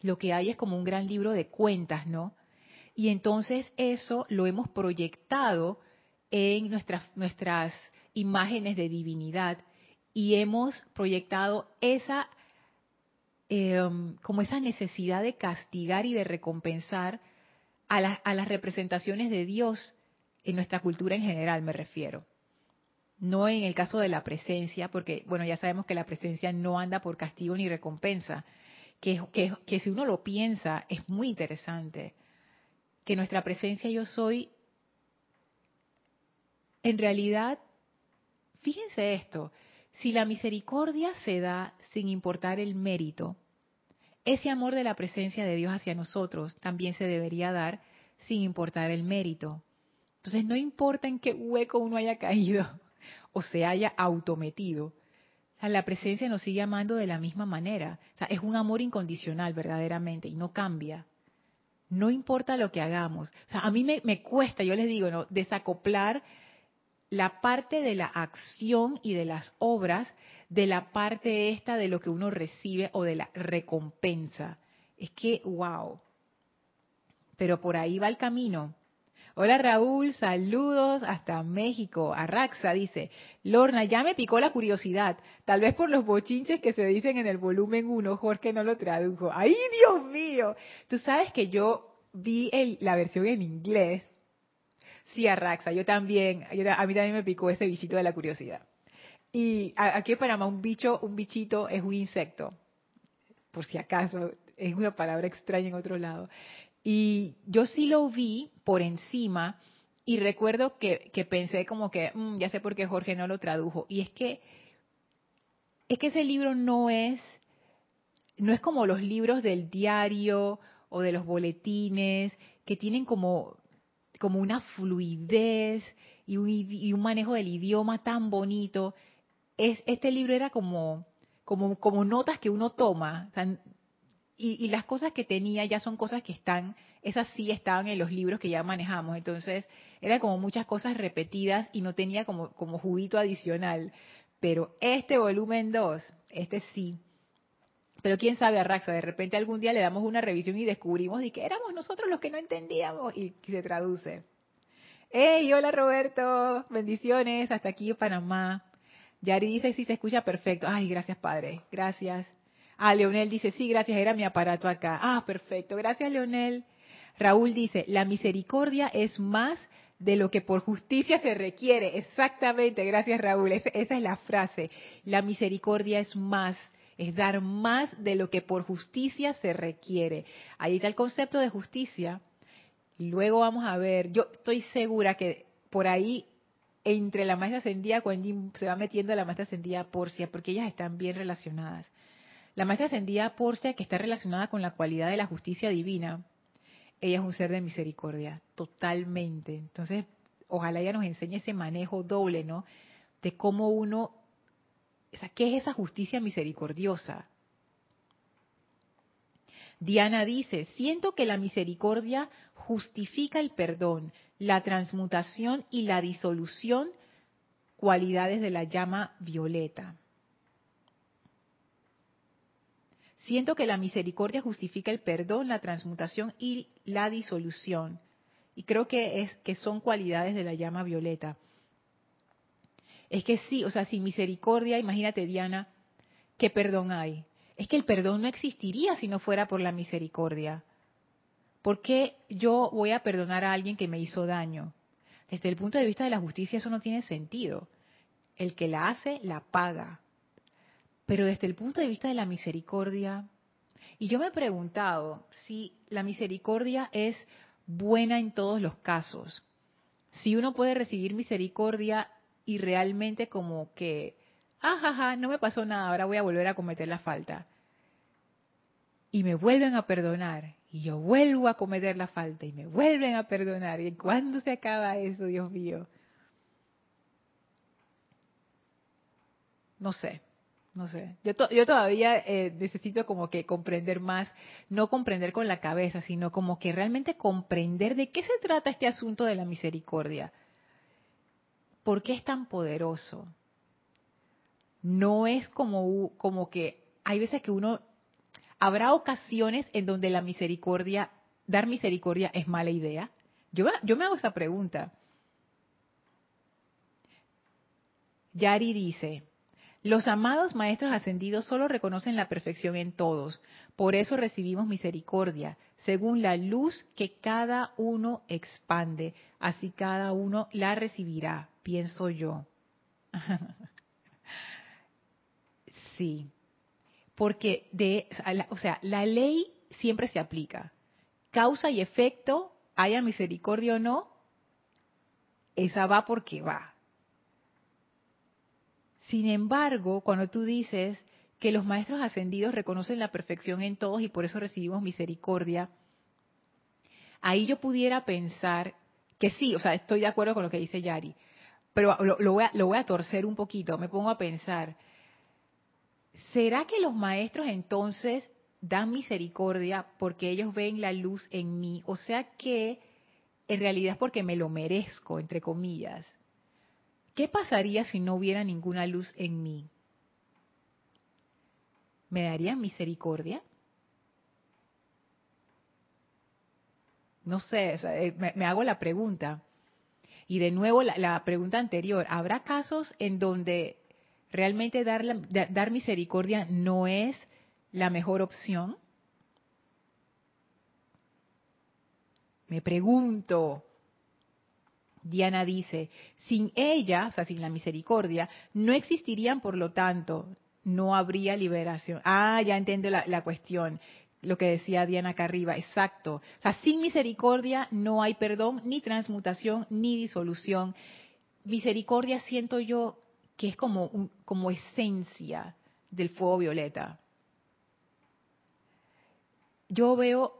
Lo que hay es como un gran libro de cuentas, ¿no? Y entonces eso lo hemos proyectado en nuestras, nuestras imágenes de divinidad y hemos proyectado esa Em, como esa necesidad de castigar y de recompensar a, a las representaciones de Dios en nuestra cultura en general, me refiero. No en el caso de la presencia, porque, bueno, ya sabemos que la presencia no anda por castigo ni recompensa, que, que, que si uno lo piensa es muy interesante, que nuestra presencia yo soy, en realidad, fíjense esto, si la misericordia se da sin importar el mérito, ese amor de la presencia de Dios hacia nosotros también se debería dar sin importar el mérito. Entonces no importa en qué hueco uno haya caído o se haya autometido, la presencia nos sigue amando de la misma manera. es un amor incondicional verdaderamente y no cambia. No importa lo que hagamos. a mí me, me cuesta, yo les digo, ¿no? desacoplar la parte de la acción y de las obras de la parte esta de lo que uno recibe o de la recompensa. Es que, wow. Pero por ahí va el camino. Hola Raúl, saludos hasta México. Arraxa dice, Lorna, ya me picó la curiosidad. Tal vez por los bochinches que se dicen en el volumen 1, Jorge no lo tradujo. ¡Ay, Dios mío! Tú sabes que yo vi la versión en inglés. Sí, Arraxa, yo también, a mí también me picó ese bichito de la curiosidad. Y aquí en Panamá un bicho, un bichito es un insecto, por si acaso, es una palabra extraña en otro lado. Y yo sí lo vi por encima y recuerdo que, pensé como que, mm, ya sé por qué Jorge no lo tradujo. Y es que, es que ese libro no es, no es como los libros del diario o de los boletines que tienen como, como una fluidez y un, y manejo del idioma tan bonito. Es, este libro era como, como, como notas que uno toma. Sea, y, las cosas que tenía ya son cosas que están, esas sí estaban en los libros que ya manejamos. Entonces, era como muchas cosas repetidas y no tenía como, como juguito adicional. Pero este volumen 2, este sí. Pero quién sabe, Arraxa, de repente algún día le damos una revisión y descubrimos de que éramos nosotros los que no entendíamos y, se traduce. ¡Hey! Hola Roberto, bendiciones, hasta aquí Panamá. Yari dice si se escucha perfecto. Ay, gracias Padre, gracias. Ah, Leonel dice, sí, gracias, era mi aparato acá. Ah, perfecto, gracias Leonel. Raúl dice, la misericordia es más de lo que por justicia se requiere. Exactamente, gracias Raúl, esa es la frase. La misericordia es más, es dar más de lo que por justicia se requiere. Ahí está el concepto de justicia. Luego vamos a ver, yo estoy segura que por ahí entre la maestra ascendida, cuando se va metiendo la maestra ascendida Porcia, porque ellas están bien relacionadas. La maestra ascendida Porcia, que está relacionada con la cualidad de la justicia divina, ella es un ser de misericordia, totalmente. Entonces, ojalá ella nos enseñe ese manejo doble, ¿no? De cómo uno, ¿qué es esa justicia misericordiosa? Diana dice, siento que la misericordia justifica el perdón, la transmutación y la disolución, cualidades de la llama violeta. Siento que la misericordia justifica el perdón, la transmutación y la disolución. Y creo que es que son cualidades de la llama violeta. Es que sí, o sea, sin misericordia, imagínate Diana, ¿qué perdón hay? Es que el perdón no existiría si no fuera por la misericordia. ¿Por qué yo voy a perdonar a alguien que me hizo daño? Desde el punto de vista de la justicia eso no tiene sentido. El que la hace, la paga. Pero desde el punto de vista de la misericordia, y yo me he preguntado si la misericordia es buena en todos los casos, si uno puede recibir misericordia y realmente como que, ajaja, no me pasó nada, ahora voy a volver a cometer la falta. Y me vuelven a perdonar, y yo vuelvo a cometer la falta, y me vuelven a perdonar. ¿Y cuándo se acaba eso, Dios mío? No sé. No sé, yo, yo todavía eh, necesito como que comprender más, no comprender con la cabeza, sino como que realmente comprender de qué se trata este asunto de la misericordia. ¿Por qué es tan poderoso? No es como, como que hay veces que uno, habrá ocasiones en donde la misericordia, dar misericordia es mala idea. Yo, yo me hago esa pregunta. Yari dice, los amados maestros ascendidos solo reconocen la perfección en todos, por eso recibimos misericordia, según la luz que cada uno expande, así cada uno la recibirá, pienso yo. sí, porque de, o sea, la ley siempre se aplica. Causa y efecto, haya misericordia o no, esa va porque va. Sin embargo, cuando tú dices que los maestros ascendidos reconocen la perfección en todos y por eso recibimos misericordia, ahí yo pudiera pensar que sí, o sea, estoy de acuerdo con lo que dice Yari, pero lo, voy, a, lo voy a torcer un poquito, me pongo a pensar, ¿será que los maestros entonces dan misericordia porque ellos ven la luz en mí? O sea que en realidad es porque me lo merezco, entre comillas. ¿Qué pasaría si no hubiera ninguna luz en mí? ¿Me darían misericordia? No sé, eh, me, hago la pregunta. Y de nuevo la, pregunta anterior, ¿habrá casos en donde realmente dar, dar misericordia no es la mejor opción? Me pregunto. Diana dice, sin ella, o sea, sin la misericordia, no existirían, por lo tanto, no habría liberación. Ah, ya entiendo la, cuestión, lo que decía Diana acá arriba, exacto. O sea, sin misericordia no hay perdón, ni transmutación, ni disolución. Misericordia siento yo que es como, como esencia del fuego violeta. Yo veo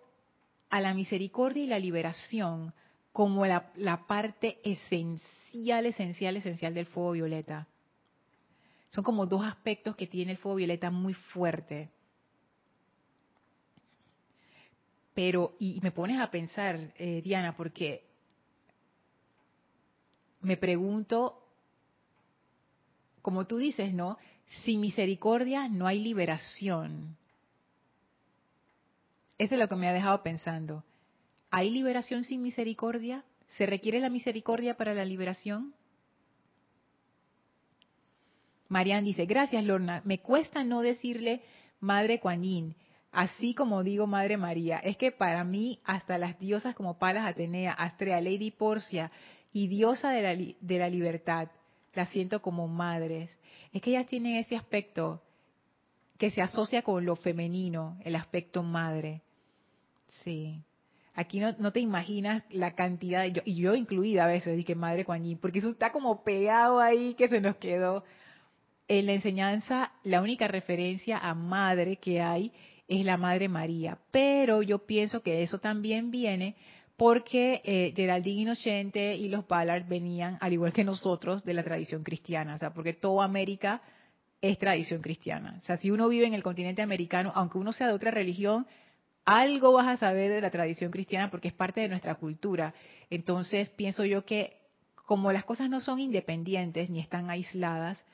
a la misericordia y la liberación como la parte esencial, esencial, esencial del fuego violeta. Son como dos aspectos que tiene el fuego violeta muy fuerte. Pero, y me pones a pensar, eh, Diana, porque me pregunto, como tú dices, ¿no? Sin misericordia no hay liberación. Eso es lo que me ha dejado pensando. ¿Hay liberación sin misericordia? ¿Se requiere la misericordia para la liberación? Marian dice, gracias Lorna, me cuesta no decirle Madre Kuan así como digo Madre María. Es que para mí hasta las diosas como Palas Atenea, Astrea, Lady Porcia y diosa de la, de la libertad, las siento como madres. Es que ellas tienen ese aspecto que se asocia con lo femenino, el aspecto madre. Sí. Aquí no, te imaginas la cantidad, de, y yo incluida a veces, dije Madre Kuan porque eso está como pegado ahí que se nos quedó en la enseñanza la única referencia a madre que hay es la Madre María, pero yo pienso que eso también viene porque eh, Geraldine Inocente y los Ballard venían, al igual que nosotros, de la tradición cristiana, o sea, porque toda América es tradición cristiana. O sea, si uno vive en el continente americano, aunque uno sea de otra religión, algo vas a saber de la tradición cristiana porque es parte de nuestra cultura. Entonces, pienso yo que como las cosas no son independientes ni están aisladas,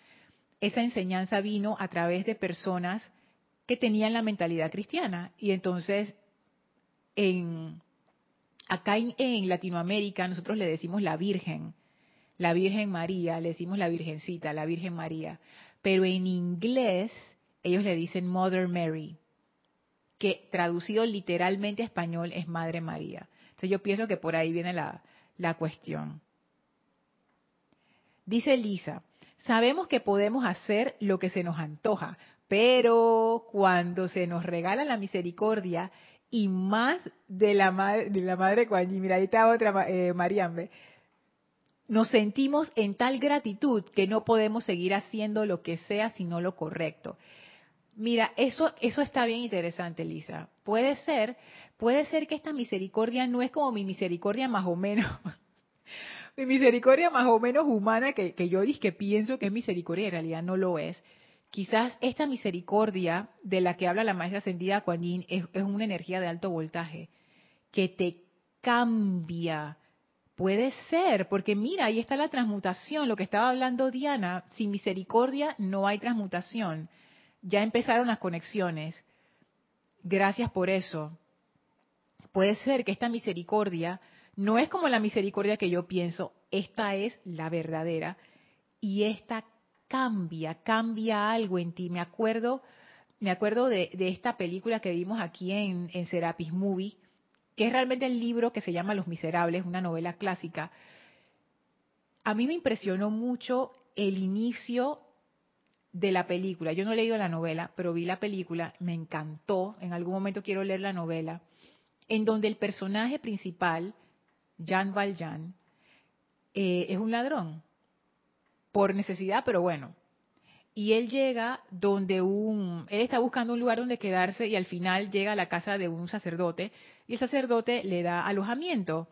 esa enseñanza vino a través de personas que tenían la mentalidad cristiana. Y entonces, en, acá en, Latinoamérica nosotros le decimos la Virgen, la Virgen María, le decimos la Virgencita, la Virgen María. Pero en inglés ellos le dicen Mother Mary, que traducido literalmente a español es Madre María. Entonces yo pienso que por ahí viene la, la cuestión. Dice Lisa, Sabemos que podemos hacer lo que se nos antoja, pero cuando se nos regala la misericordia y más de la, madre, de la madre mira, ahí está otra, eh, Mariambe, nos sentimos en tal gratitud que no podemos seguir haciendo lo que sea sino lo correcto. Mira, eso, eso está bien interesante, Lisa. Puede ser, puede ser que esta misericordia no es como mi misericordia más o menos, mi misericordia más o menos humana que, yo dije que pienso que es misericordia, en realidad no lo es. Quizás esta misericordia de la que habla la maestra ascendida Kuan Yin es, una energía de alto voltaje que te cambia. Puede ser, porque mira, ahí está la transmutación, lo que estaba hablando Diana, sin misericordia no hay transmutación. Ya empezaron las conexiones. Gracias por eso. Puede ser que esta misericordia no es como la misericordia que yo pienso, esta es la verdadera y esta cambia, cambia algo en ti. Me acuerdo, me acuerdo de, esta película que vimos aquí en, Serapis Movie, que es realmente el libro que se llama Los Miserables, una novela clásica. A mí me impresionó mucho el inicio de la película. Yo no he leído la novela, pero vi la película, me encantó. En algún momento quiero leer la novela, en donde el personaje principal Jean Valjean, eh, es un ladrón, por necesidad, pero bueno. Y él llega donde un, él está buscando un lugar donde quedarse y al final llega a la casa de un sacerdote y el sacerdote le da alojamiento.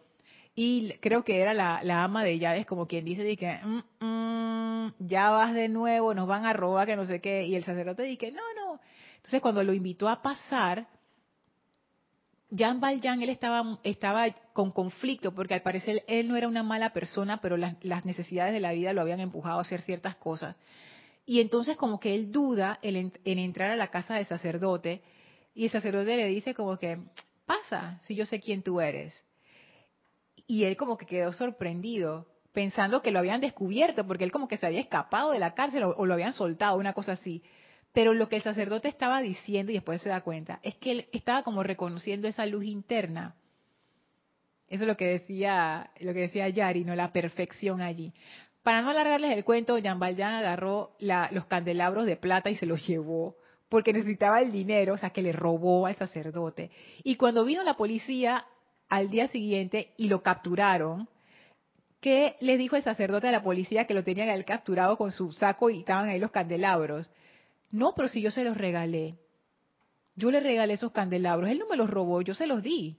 Y creo que era la, ama de llaves, como quien dice, que mm, mm, ya vas de nuevo, nos van a robar, que no sé qué. Y el sacerdote dice, no, no. Entonces cuando lo invitó a pasar, Jean Valjean, él estaba, estaba con conflicto porque al parecer él no era una mala persona, pero las, necesidades de la vida lo habían empujado a hacer ciertas cosas. Y entonces como que él duda en, entrar a la casa del sacerdote y el sacerdote le dice como que, pasa si yo sé quién tú eres. Y él como que quedó sorprendido, pensando que lo habían descubierto, porque él como que se había escapado de la cárcel o, lo habían soltado, una cosa así. Pero lo que el sacerdote estaba diciendo, y después se da cuenta, es que él estaba como reconociendo esa luz interna. Eso es lo que decía, lo que decía Yari, ¿no? La perfección allí. Para no alargarles el cuento, Jean Valjean agarró los candelabros de plata y se los llevó porque necesitaba el dinero, o sea, que le robó al sacerdote. Y cuando vino la policía al día siguiente y lo capturaron, ¿qué le dijo el sacerdote a la policía que lo tenían él capturado con su saco y estaban ahí los candelabros? No, pero si yo se los regalé. Yo le regalé esos candelabros. Él no me los robó, yo se los di.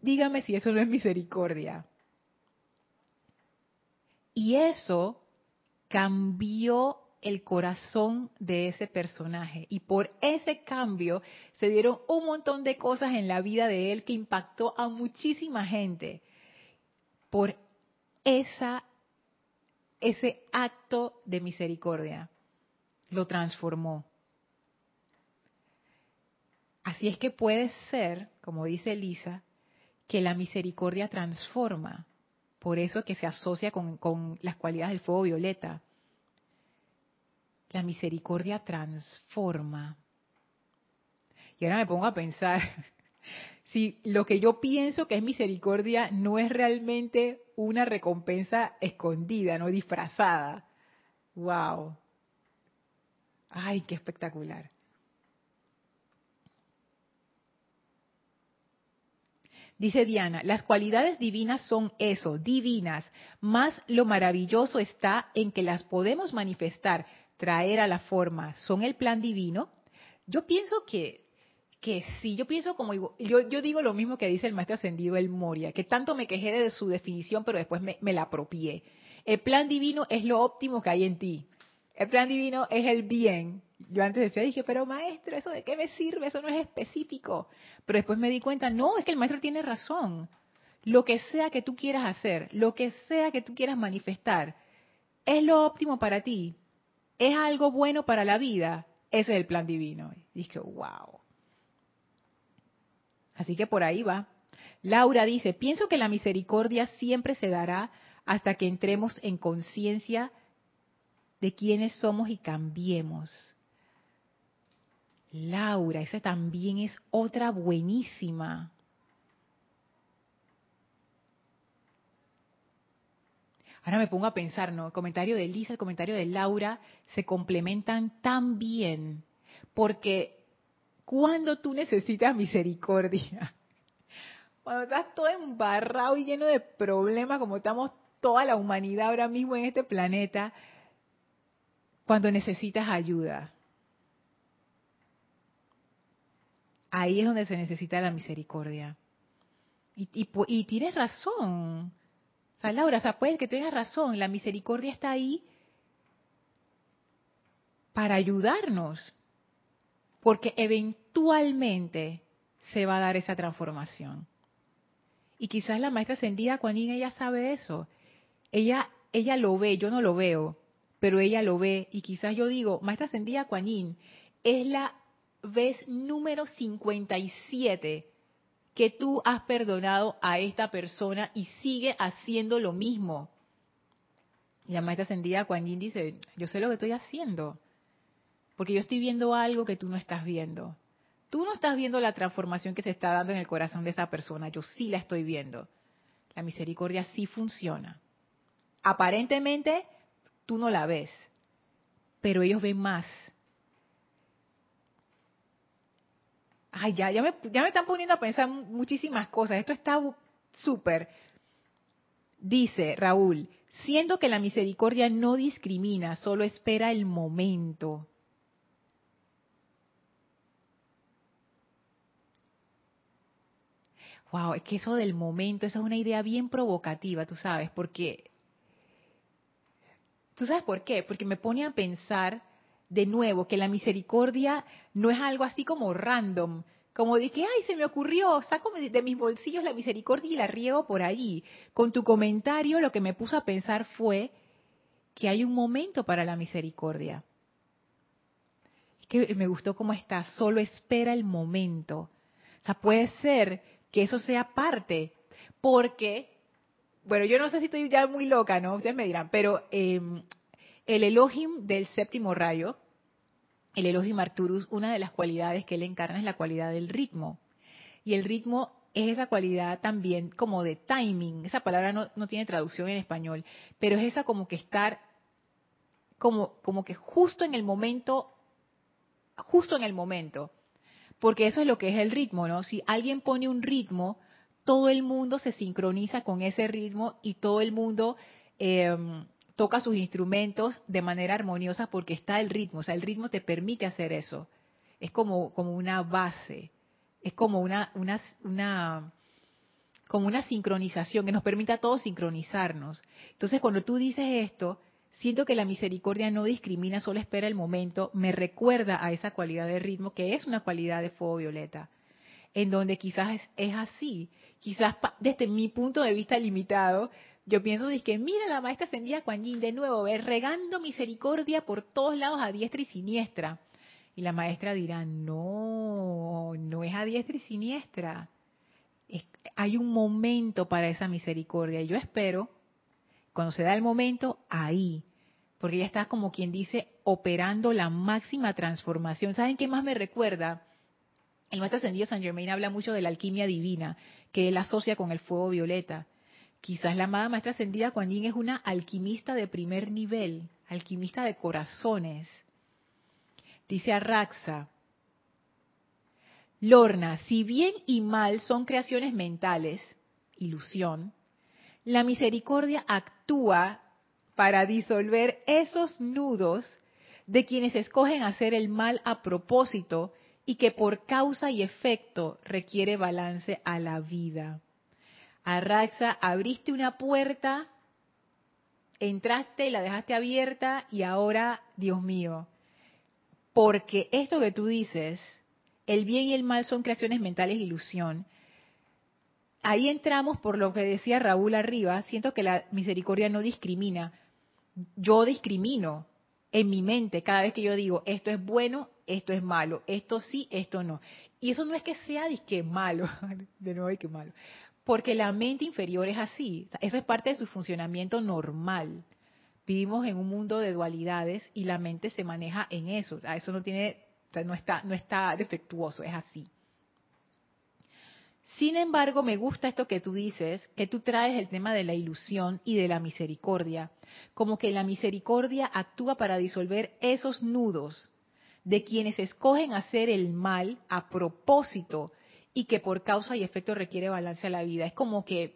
Dígame si eso no es misericordia. Y eso cambió el corazón de ese personaje. Y por ese cambio se dieron un montón de cosas en la vida de él que impactó a muchísima gente. Por esa, ese acto de misericordia. Lo transformó. Así es que puede ser, como dice Elisa, que la misericordia transforma. Por eso es que se asocia con, con las cualidades del fuego violeta la misericordia transforma. Y ahora me pongo a pensar, si lo que yo pienso que es misericordia no es realmente una recompensa escondida, no disfrazada. ¡Wow! ¡Ay, qué espectacular! Dice Diana, las cualidades divinas son eso, divinas, más lo maravilloso está en que las podemos manifestar traer a la forma son el plan divino, yo pienso que, que sí, yo pienso como, yo, yo digo lo mismo que dice el maestro ascendido El Moria, que tanto me quejé de su definición, pero después me, me la apropié. El plan divino es lo óptimo que hay en ti. El plan divino es el bien. Yo antes decía, dije, pero maestro, ¿eso de qué me sirve? Eso no es específico. Pero después me di cuenta, no, es que el maestro tiene razón. Lo que sea que tú quieras hacer, lo que sea que tú quieras manifestar, es lo óptimo para ti es algo bueno para la vida, ese es el plan divino. Y dije, wow. Así que por ahí va. Laura dice, pienso que la misericordia siempre se dará hasta que entremos en conciencia de quiénes somos y cambiemos. Laura, esa también es otra buenísima. Ahora me pongo a pensar, ¿no? El comentario de Lisa, el comentario de Laura se complementan tan bien, porque cuando tú necesitas misericordia, cuando estás todo embarrado y lleno de problemas, como estamos toda la humanidad ahora mismo en este planeta, cuando necesitas ayuda, ahí es donde se necesita la misericordia. Y, tienes razón. Laura, o sea, puede que tengas razón, la misericordia está ahí para ayudarnos, porque eventualmente se va a dar esa transformación. Y quizás la maestra ascendida, Juanín, ella sabe eso. Ella, ella lo ve, yo no lo veo, pero ella lo ve. Y quizás yo digo, maestra ascendida Juanín, es la vez número 57 que tú has perdonado a esta persona y sigue haciendo lo mismo. Y la maestra ascendida Kuan Yin dice, yo sé lo que estoy haciendo, porque yo estoy viendo algo que tú no estás viendo. Tú no estás viendo la transformación que se está dando en el corazón de esa persona, yo sí la estoy viendo. La misericordia sí funciona. Aparentemente tú no la ves, pero ellos ven más Ay, ya, ya me, me están poniendo a pensar muchísimas cosas. Esto está súper. Dice Raúl, siendo que la misericordia no discrimina, solo espera el momento. Wow, es que eso del momento, esa es una idea bien provocativa, tú sabes, porque... ¿Tú sabes por qué? Porque me pone a pensar de nuevo, que la misericordia no es algo así como random, como de que, ay, se me ocurrió, saco de mis bolsillos la misericordia y la riego por allí. Con tu comentario lo que me puso a pensar fue que hay un momento para la misericordia. Es que me gustó cómo está, solo espera el momento. O sea, puede ser que eso sea parte, porque, bueno, yo no sé si estoy ya muy loca, ¿no? Ustedes me dirán, pero em, el Elohim del séptimo rayo, el Elohim Arturus, una de las cualidades que él encarna es la cualidad del ritmo. Y el ritmo es esa cualidad también como de timing. Esa palabra no, no tiene traducción en español, pero es esa como que estar como, como que justo en el momento, justo en el momento. Porque eso es lo que es el ritmo, ¿no? Si alguien pone un ritmo, todo el mundo se sincroniza con ese ritmo y todo el mundo em, toca sus instrumentos de manera armoniosa porque está el ritmo. O sea, el ritmo te permite hacer eso. Es como, como una base es como una, una, una, como una sincronización que nos permite a todos sincronizarnos. Entonces, cuando tú dices esto, siento que la misericordia no discrimina, solo espera el momento, me recuerda a esa cualidad de ritmo que es una cualidad de fuego violeta, en donde quizás es, así, quizás desde mi punto de vista limitado, yo pienso que mira la maestra ascendida Kuan Yin de nuevo, regando misericordia por todos lados a diestra y siniestra. Y la maestra dirá, no, no es a diestra y siniestra. hay un momento para esa misericordia. Y yo espero, cuando se da el momento, ahí. Porque ella está como quien dice, operando la máxima transformación. ¿Saben qué más me recuerda? El maestro ascendido San Germain habla mucho de la alquimia divina, que él asocia con el fuego violeta. Quizás la amada maestra ascendida Kuan Yin es una alquimista de primer nivel, alquimista de corazones Dice Arraxa, Lorna, si bien y mal son creaciones mentales, ilusión, la misericordia actúa para disolver esos nudos de quienes escogen hacer el mal a propósito y que por causa y efecto requiere balance a la vida. Arraxa, abriste una puerta, entraste, la dejaste abierta y ahora, Dios mío, porque esto que tú dices, el bien y el mal son creaciones mentales de ilusión. Ahí entramos por lo que decía Raúl arriba, siento que la misericordia no discrimina. Yo discrimino en mi mente cada vez que yo digo esto es bueno, esto es malo, esto sí, esto no. Y eso no es que sea disque malo, de nuevo que malo, porque la mente inferior es así, eso es parte de su funcionamiento normal. Vivimos en un mundo de dualidades y la mente se maneja en eso. eso no tiene, no está, no está defectuoso, es así. Sin embargo, me gusta esto que tú dices, que tú traes el tema de la ilusión y de la misericordia, como que la misericordia actúa para disolver esos nudos de quienes escogen hacer el mal a propósito y que por causa y efecto requiere balance a la vida. Es como que,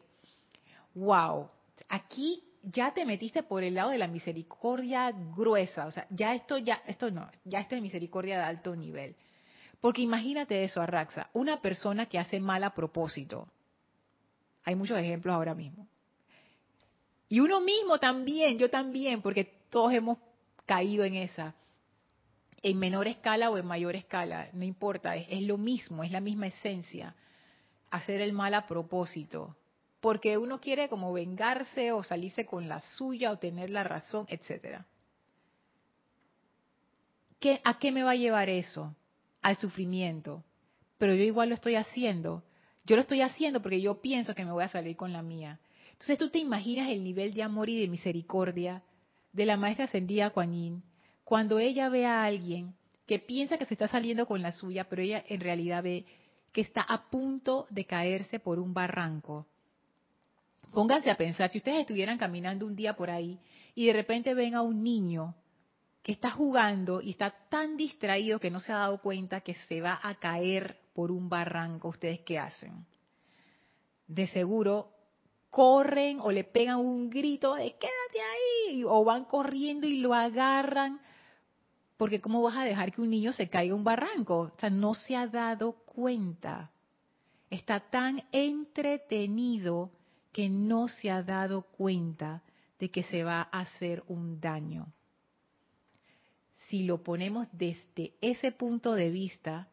wow, aquí ya te metiste por el lado de la misericordia gruesa, o sea, ya esto, ya, esto no, ya esto es misericordia de alto nivel. Porque imagínate eso, Arraxa, una persona que hace mal a propósito. Hay muchos ejemplos ahora mismo. Y uno mismo también, yo también, porque todos hemos caído en esa, en menor escala o en mayor escala, no importa, es lo mismo, es la misma esencia, hacer el mal a propósito porque uno quiere como vengarse o salirse con la suya o tener la razón, etcétera. ¿Qué, ¿A qué me va a llevar eso? Al sufrimiento. Pero yo igual lo estoy haciendo. Yo lo estoy haciendo porque yo pienso que me voy a salir con la mía. Entonces tú te imaginas el nivel de amor y de misericordia de la maestra ascendida Kuan cuando ella ve a alguien que piensa que se está saliendo con la suya, pero ella en realidad ve que está a punto de caerse por un barranco Pónganse a pensar, si ustedes estuvieran caminando un día por ahí y de repente ven a un niño que está jugando y está tan distraído que no se ha dado cuenta que se va a caer por un barranco, ¿ustedes qué hacen? De seguro corren o le pegan un grito de quédate ahí o van corriendo y lo agarran porque ¿cómo vas a dejar que un niño se caiga un barranco? O sea, no se ha dado cuenta. Está tan entretenido que no se ha dado cuenta de que se va a hacer un daño. Si lo ponemos desde ese punto de vista,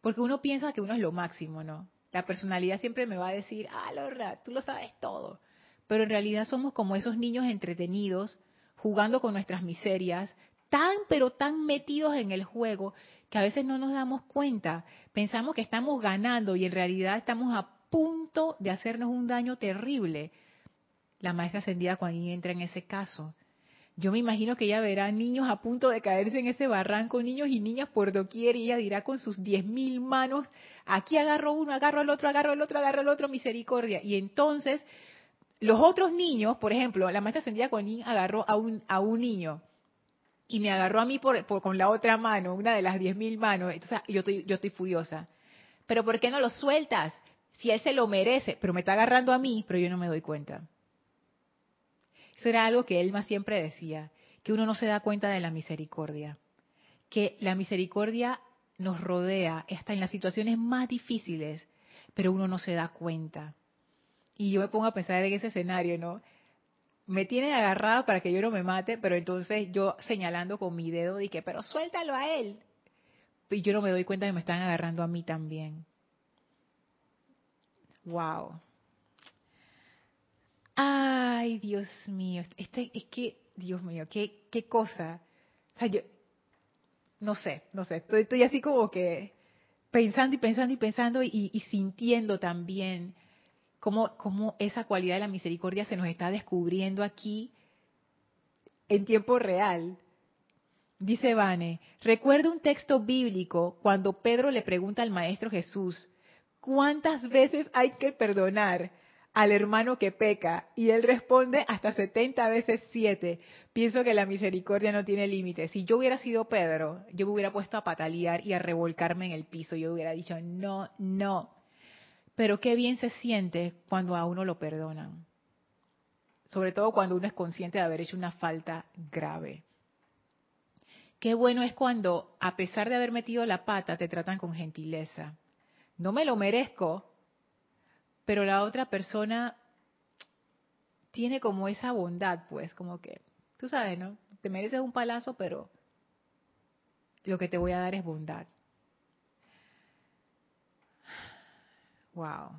porque uno piensa que uno es lo máximo, ¿no? La personalidad siempre me va a decir, ah, Lorra, tú lo sabes todo. Pero en realidad somos como esos niños entretenidos, jugando con nuestras miserias, tan, pero tan metidos en el juego que a veces no nos damos cuenta. Pensamos que estamos ganando y en realidad estamos a punto de hacernos un daño terrible. La maestra ascendida cuando entra en ese caso. Yo me imagino que ella verá niños a punto de caerse en ese barranco, niños y niñas por doquier, y ella dirá con sus diez mil manos, aquí agarro uno, agarro el otro, agarro el otro, agarro el otro, misericordia. Y entonces, los otros niños, por ejemplo, la maestra ascendida Kuan agarró a un, a un niño, y me agarró a mí por, con la otra mano, una de las diez mil manos, entonces yo estoy, yo estoy furiosa. Pero ¿por qué no lo sueltas? Si él se lo merece, pero me está agarrando a mí, pero yo no me doy cuenta. Eso era algo que más siempre decía, que uno no se da cuenta de la misericordia, que la misericordia nos rodea hasta en las situaciones más difíciles, pero uno no se da cuenta. Y yo me pongo a pensar en ese escenario, ¿no? Me tienen agarrada para que yo no me mate, pero entonces yo señalando con mi dedo dije, pero suéltalo a él. Y yo no me doy cuenta que me están agarrando a mí también. Wow. Dios mío, este, es que, Dios mío, qué, qué cosa. O sea, yo, no sé, no sé, estoy, así como que pensando y pensando y pensando y, y sintiendo también cómo, cómo, esa cualidad de la misericordia se nos está descubriendo aquí en tiempo real. Dice Vane, recuerdo un texto bíblico cuando Pedro le pregunta al Maestro Jesús, ¿cuántas veces hay que perdonar? Al hermano que peca y él responde hasta 70 veces 7. Pienso que la misericordia no tiene límites. Si yo hubiera sido Pedro, yo me hubiera puesto a patalear y a revolcarme en el piso. Yo hubiera dicho, no, no. Pero qué bien se siente cuando a uno lo perdonan. Sobre todo cuando uno es consciente de haber hecho una falta grave. Qué bueno es cuando, a pesar de haber metido la pata, te tratan con gentileza. No me lo merezco, pero la otra persona tiene como esa bondad, pues, como que, tú sabes, ¿no? Te mereces un palazo, pero lo que te voy a dar es bondad. Wow.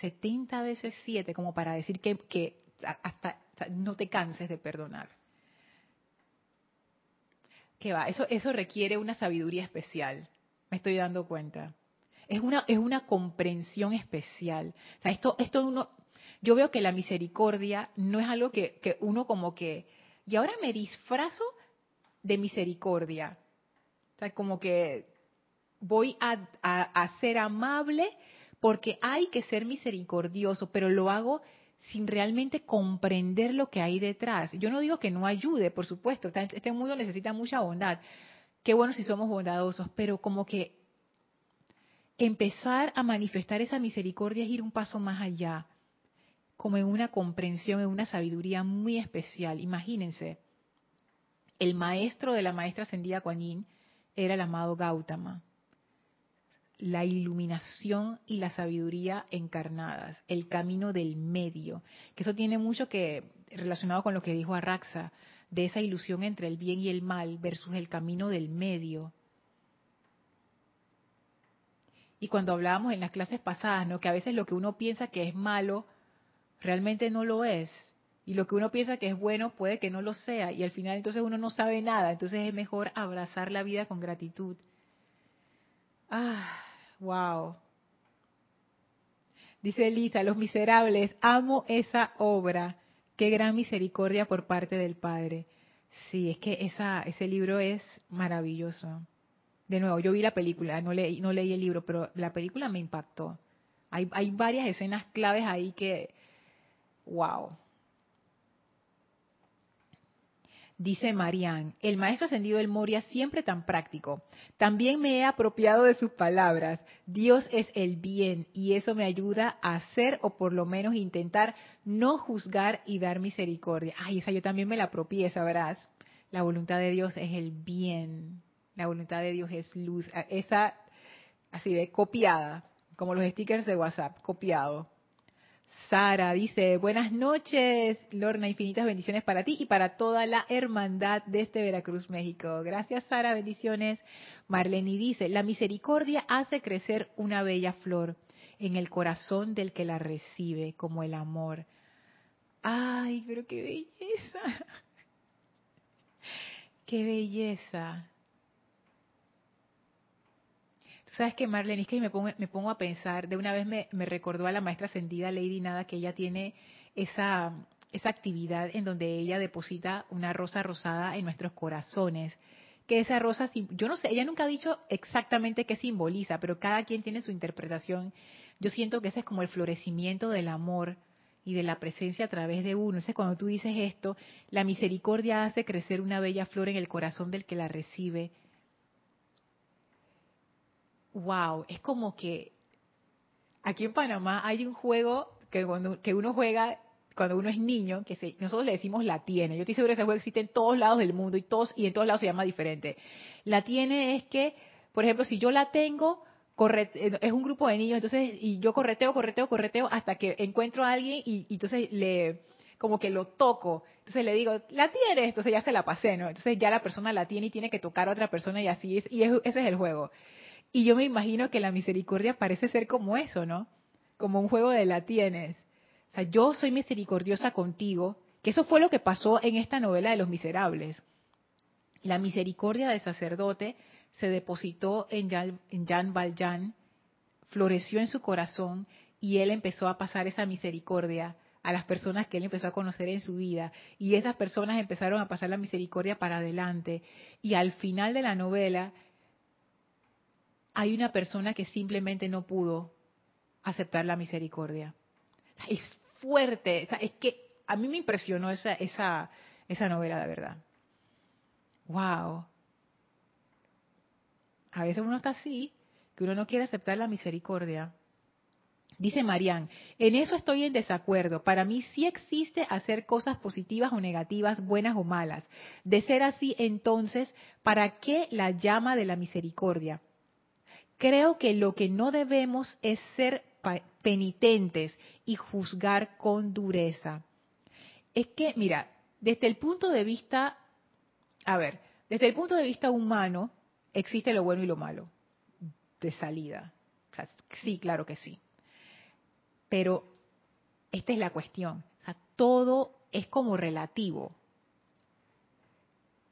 70 veces 7, como para decir que, que hasta no te canses de perdonar. ¿Qué va? Eso, eso requiere una sabiduría especial, me estoy dando cuenta es una, es una comprensión especial. Esto, esto uno, yo veo que la misericordia no es algo que, que uno como que, y ahora me disfrazo de misericordia. Como que voy a, a, ser amable porque hay que ser misericordioso, pero lo hago sin realmente comprender lo que hay detrás. Yo no digo que no ayude, por supuesto, este mundo necesita mucha bondad. Qué bueno si somos bondadosos, pero como que empezar a manifestar esa misericordia es ir un paso más allá, como en una comprensión, en una sabiduría muy especial. Imagínense, el maestro de la maestra ascendida Kuan era el amado Gautama. La iluminación y la sabiduría encarnadas, el camino del medio, que eso tiene mucho que relacionado con lo que dijo Arraxa, de esa ilusión entre el bien y el mal versus el camino del medio, y cuando hablábamos en las clases pasadas, ¿no? que a veces lo que uno piensa que es malo realmente no lo es. Y lo que uno piensa que es bueno puede que no lo sea. Y al final entonces uno no sabe nada. Entonces es mejor abrazar la vida con gratitud. Ah, wow. Dice Elisa, los miserables, amo esa obra. Qué gran misericordia por parte del Padre. Sí, es que esa, ese libro es maravilloso de nuevo, yo vi la película, no leí, no leí el libro, pero la película me impactó. Hay, varias escenas claves ahí que, wow. Dice Marianne, el maestro ascendido del Moria siempre tan práctico. También me he apropiado de sus palabras. Dios es el bien y eso me ayuda a hacer o por lo menos intentar no juzgar y dar misericordia. Ay, esa yo también me la apropié, sabrás. La voluntad de Dios es el bien. La voluntad de Dios es luz. Esa, así ve, copiada, como los stickers de WhatsApp, copiado. Sara dice, buenas noches, Lorna, infinitas bendiciones para ti y para toda la hermandad de este Veracruz, México. Gracias, Sara, bendiciones. Marlene dice, la misericordia hace crecer una bella flor en el corazón del que la recibe, como el amor. Ay, pero qué belleza. Qué belleza. Tú sabes que Marlene, es que me pongo, me pongo a pensar, de una vez me, me recordó a la maestra ascendida Lady Nada que ella tiene esa, esa actividad en donde ella deposita una rosa rosada en nuestros corazones. Que esa rosa, yo no sé, ella nunca ha dicho exactamente qué simboliza, pero cada quien tiene su interpretación. Yo siento que ese es como el florecimiento del amor y de la presencia a través de uno. Entonces, cuando tú dices esto, la misericordia hace crecer una bella flor en el corazón del que la recibe. Wow, es como que aquí en Panamá hay un juego que, que uno juega cuando uno es niño, que se, nosotros le decimos la tiene. Yo estoy segura que ese juego existe en todos lados del mundo y todos y en todos lados se llama diferente. La tiene es que, por ejemplo, si yo la tengo, corre, es un grupo de niños, entonces y yo correteo, correteo, correteo hasta que encuentro a alguien y, entonces le como que lo toco. Entonces le digo, "La tienes", entonces ya se la pasé, ¿no? Entonces ya la persona la tiene y tiene que tocar a otra persona y así es y ese es el juego. Y yo me imagino que la misericordia parece ser como eso, ¿no? Como un juego de la tienes o sea, yo soy misericordiosa contigo, que eso fue lo que pasó en esta novela de los miserables. La misericordia del sacerdote se depositó en Jan, Valjean, floreció en su corazón y él empezó a pasar esa misericordia a las personas que él empezó a conocer en su vida. Y esas personas empezaron a pasar la misericordia para adelante. Y al final de la novela hay una persona que simplemente no pudo aceptar la misericordia fuerte. es que a mí me impresionó esa, esa, esa novela, de verdad. Wow. A veces uno está así, que uno no quiere aceptar la misericordia. Dice Marian, en eso estoy en desacuerdo. Para mí sí existe hacer cosas positivas o negativas, buenas o malas. De ser así, entonces, ¿para qué la llama de la misericordia? Creo que lo que no debemos es ser penitentes y juzgar con dureza. Es que, mira, desde el punto de vista, a ver, desde el punto de vista humano, existe lo bueno y lo malo, de salida. sí, claro que sí. Pero esta es la cuestión. todo es como relativo.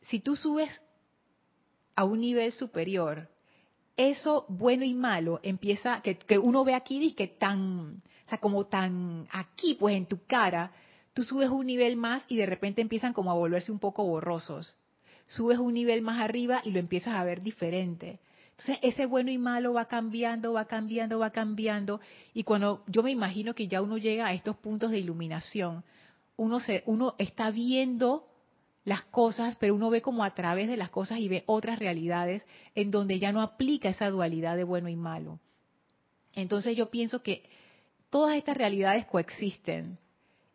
Si tú subes a un nivel superior, eso bueno y malo empieza, que, uno ve aquí, y que tan, o sea, como tan aquí, pues en tu cara, tú subes un nivel más y de repente empiezan como a volverse un poco borrosos. Subes un nivel más arriba y lo empiezas a ver diferente. Entonces ese bueno y malo va cambiando, va cambiando, va cambiando. Y cuando yo me imagino que ya uno llega a estos puntos de iluminación, uno, se, uno está viendo las cosas, pero uno ve como a través de las cosas y ve otras realidades en donde ya no aplica esa dualidad de bueno y malo. Entonces yo pienso que todas estas realidades coexisten.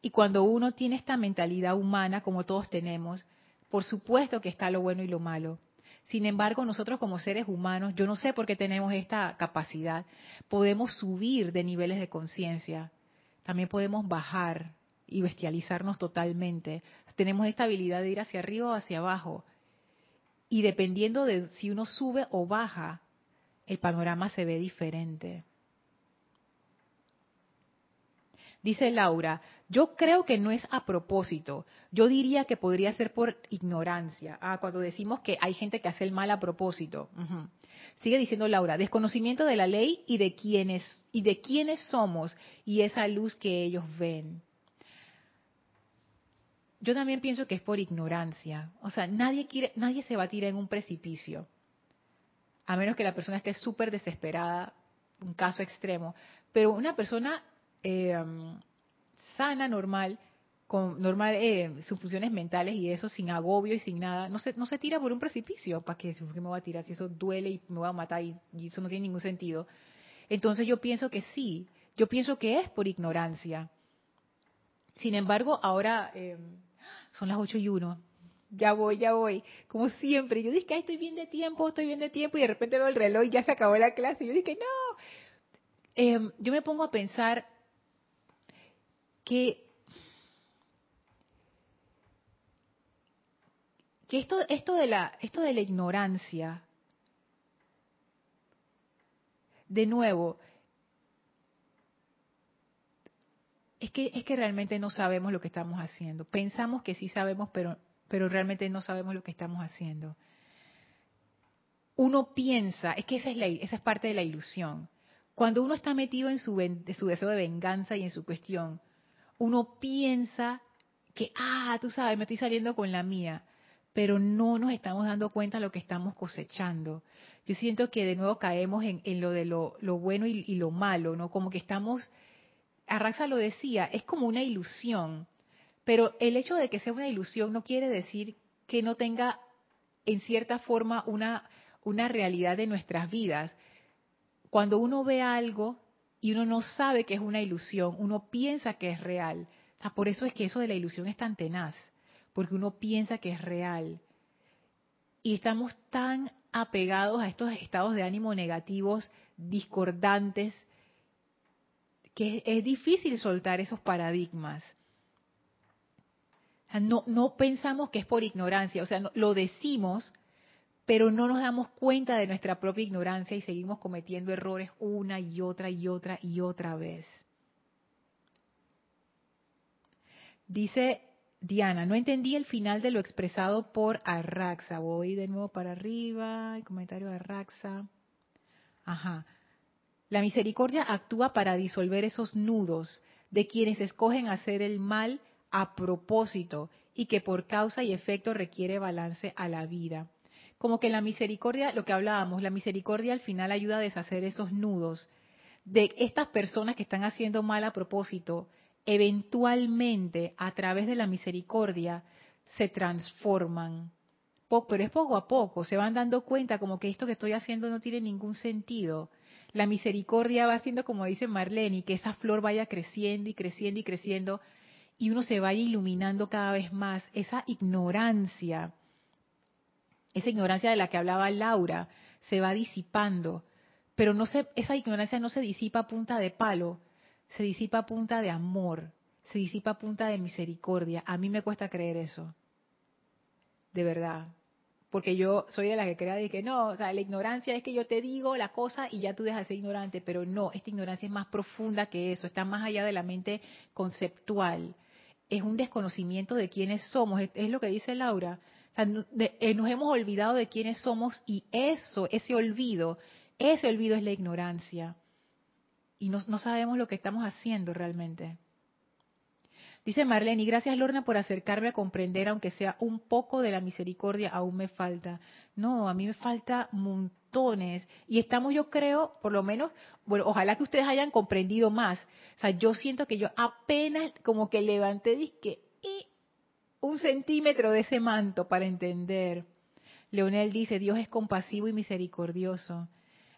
Y cuando uno tiene esta mentalidad humana, como todos tenemos, por supuesto que está lo bueno y lo malo. Sin embargo, nosotros como seres humanos, yo no sé por qué tenemos esta capacidad, podemos subir de niveles de conciencia, también podemos bajar y bestializarnos totalmente. Tenemos esta habilidad de ir hacia arriba o hacia abajo. Y dependiendo de si uno sube o baja, el panorama se ve diferente. Dice Laura, yo creo que no es a propósito. Yo diría que podría ser por ignorancia. Ah, cuando decimos que hay gente que hace el mal a propósito. Sigue diciendo Laura, desconocimiento de la ley y de quiénes y de quiénes somos y esa luz que ellos ven yo también pienso que es por ignorancia. O sea, nadie quiere, nadie se va a tirar en un precipicio, a menos que la persona esté súper desesperada, un caso extremo. Pero una persona eh, sana, normal, con normal eh, sus funciones mentales y eso sin agobio y sin nada, no se, no se tira por un precipicio. ¿Para qué? me voy a tirar? Si eso duele y me va a matar y, eso no tiene ningún sentido. Entonces yo pienso que sí, yo pienso que es por ignorancia. Sin embargo, ahora eh, son las 8 y 1. Ya voy, ya voy. Como siempre. Yo dije, ay, estoy bien de tiempo, estoy bien de tiempo. Y de repente veo el reloj y ya se acabó la clase. Y yo dije, no. Em, yo me pongo a pensar que, que esto, esto, de la, esto de la ignorancia, de nuevo, es que, es que realmente no sabemos lo que estamos haciendo. Pensamos que sí sabemos, pero pero realmente no sabemos lo que estamos haciendo. Uno piensa, es que esa es, la, esa es parte de la ilusión. Cuando uno está metido en su, su deseo de venganza y en su cuestión, uno piensa que, ah, tú sabes, me estoy saliendo con la mía, pero no nos estamos dando cuenta de lo que estamos cosechando. Yo siento que de nuevo caemos en, lo de lo, bueno y, lo malo, ¿no? Como que estamos, Arraxa lo decía, es como una ilusión, pero el hecho de que sea una ilusión no quiere decir que no tenga en cierta forma una, una realidad de nuestras vidas. Cuando uno ve algo y uno no sabe que es una ilusión, uno piensa que es real. por eso es que eso de la ilusión es tan tenaz, porque uno piensa que es real. Y estamos tan apegados a estos estados de ánimo negativos, discordantes, que es difícil soltar esos paradigmas. no, no pensamos que es por ignorancia, o sea, lo decimos, pero no nos damos cuenta de nuestra propia ignorancia y seguimos cometiendo errores una y otra y otra y otra vez. Dice Diana, no entendí el final de lo expresado por Arraxa. Voy de nuevo para arriba, comentario de Arraxa. Ajá. La misericordia actúa para disolver esos nudos de quienes escogen hacer el mal a propósito y que por causa y efecto requiere balance a la vida como que la misericordia, lo que hablábamos, la misericordia al final ayuda a deshacer esos nudos de estas personas que están haciendo mal a propósito, eventualmente a través de la misericordia se transforman. Pero es poco a poco, se van dando cuenta como que esto que estoy haciendo no tiene ningún sentido. La misericordia va haciendo, como dice Marlene, que esa flor vaya creciendo y creciendo y creciendo y uno se vaya iluminando cada vez más. Esa ignorancia esa ignorancia de la que hablaba Laura se va disipando, pero no se, esa ignorancia no se disipa a punta de palo, se disipa a punta de amor, se disipa a punta de misericordia. A mí me cuesta creer eso, de verdad, porque yo soy de la que crea de que no, o sea, la ignorancia es que yo te digo la cosa y ya tú dejas de ser ignorante, pero no, esta ignorancia es más profunda que eso, está más allá de la mente conceptual, es un desconocimiento de quiénes somos, es lo que dice Laura, eh, nos hemos olvidado de quiénes somos y eso, ese olvido, ese olvido es la ignorancia. Y no sabemos lo que estamos haciendo realmente. Dice Marlene, y gracias Lorna por acercarme a comprender, aunque sea un poco de la misericordia, aún me falta. No, a mí me falta montones. Y estamos, yo creo, por lo menos, bueno, ojalá que ustedes hayan comprendido más. O sea, yo siento que yo apenas como que levanté disque y un centímetro de ese manto para entender. Leonel dice, Dios es compasivo y misericordioso.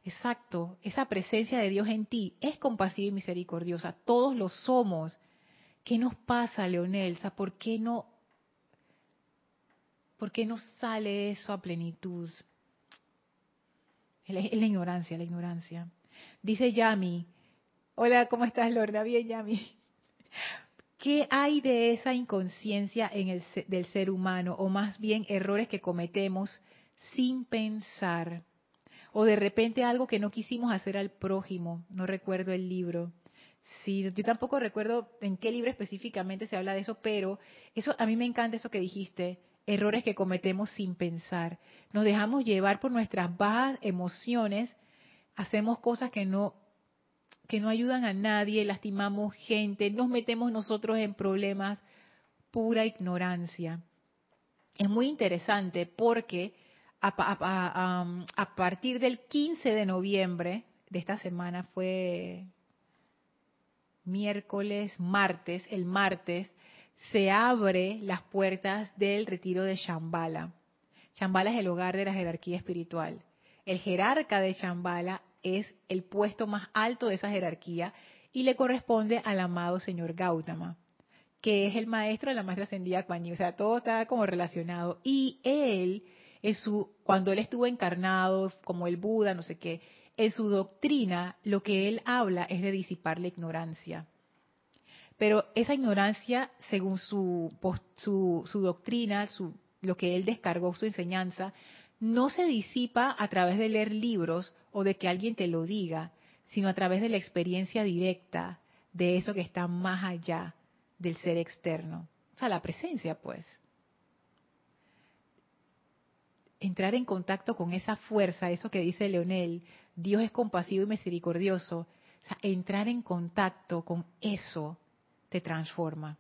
Exacto, esa presencia de Dios en ti es compasiva y misericordiosa. Todos lo somos. ¿Qué nos pasa, Leonel? ¿por qué no, por qué no sale eso a plenitud? Es la ignorancia, la ignorancia. Dice Yami, hola, ¿cómo estás, Lorna? Bien, Yami. ¿Qué hay de esa inconsciencia en el, del ser humano? O más bien errores que cometemos sin pensar. O de repente algo que no quisimos hacer al prójimo. No recuerdo el libro. Sí, yo tampoco recuerdo en qué libro específicamente se habla de eso, pero eso a mí me encanta eso que dijiste, errores que cometemos sin pensar. Nos dejamos llevar por nuestras bajas emociones, hacemos cosas que no que no ayudan a nadie, lastimamos gente, nos metemos nosotros en problemas, pura ignorancia. Es muy interesante porque a, partir del 15 de noviembre de esta semana fue miércoles, martes, el martes, se abre las puertas del retiro de Shambhala. Shambhala es el hogar de la jerarquía espiritual. El jerarca de Shambhala es el puesto más alto de esa jerarquía y le corresponde al amado señor Gautama, que es el maestro de la maestra ascendida Kuan O sea, todo está como relacionado. Y él, en su, cuando él estuvo encarnado como el Buda, no sé qué, en su doctrina lo que él habla es de disipar la ignorancia. Pero esa ignorancia, según su, su, su doctrina, su, lo que él descargó, su enseñanza, no se disipa a través de leer libros o de que alguien te lo diga, sino a través de la experiencia directa de eso que está más allá del ser externo. O sea, la presencia, pues. Entrar en contacto con esa fuerza, eso que dice Leonel, Dios es compasivo y misericordioso. Entrar en contacto con eso te transforma.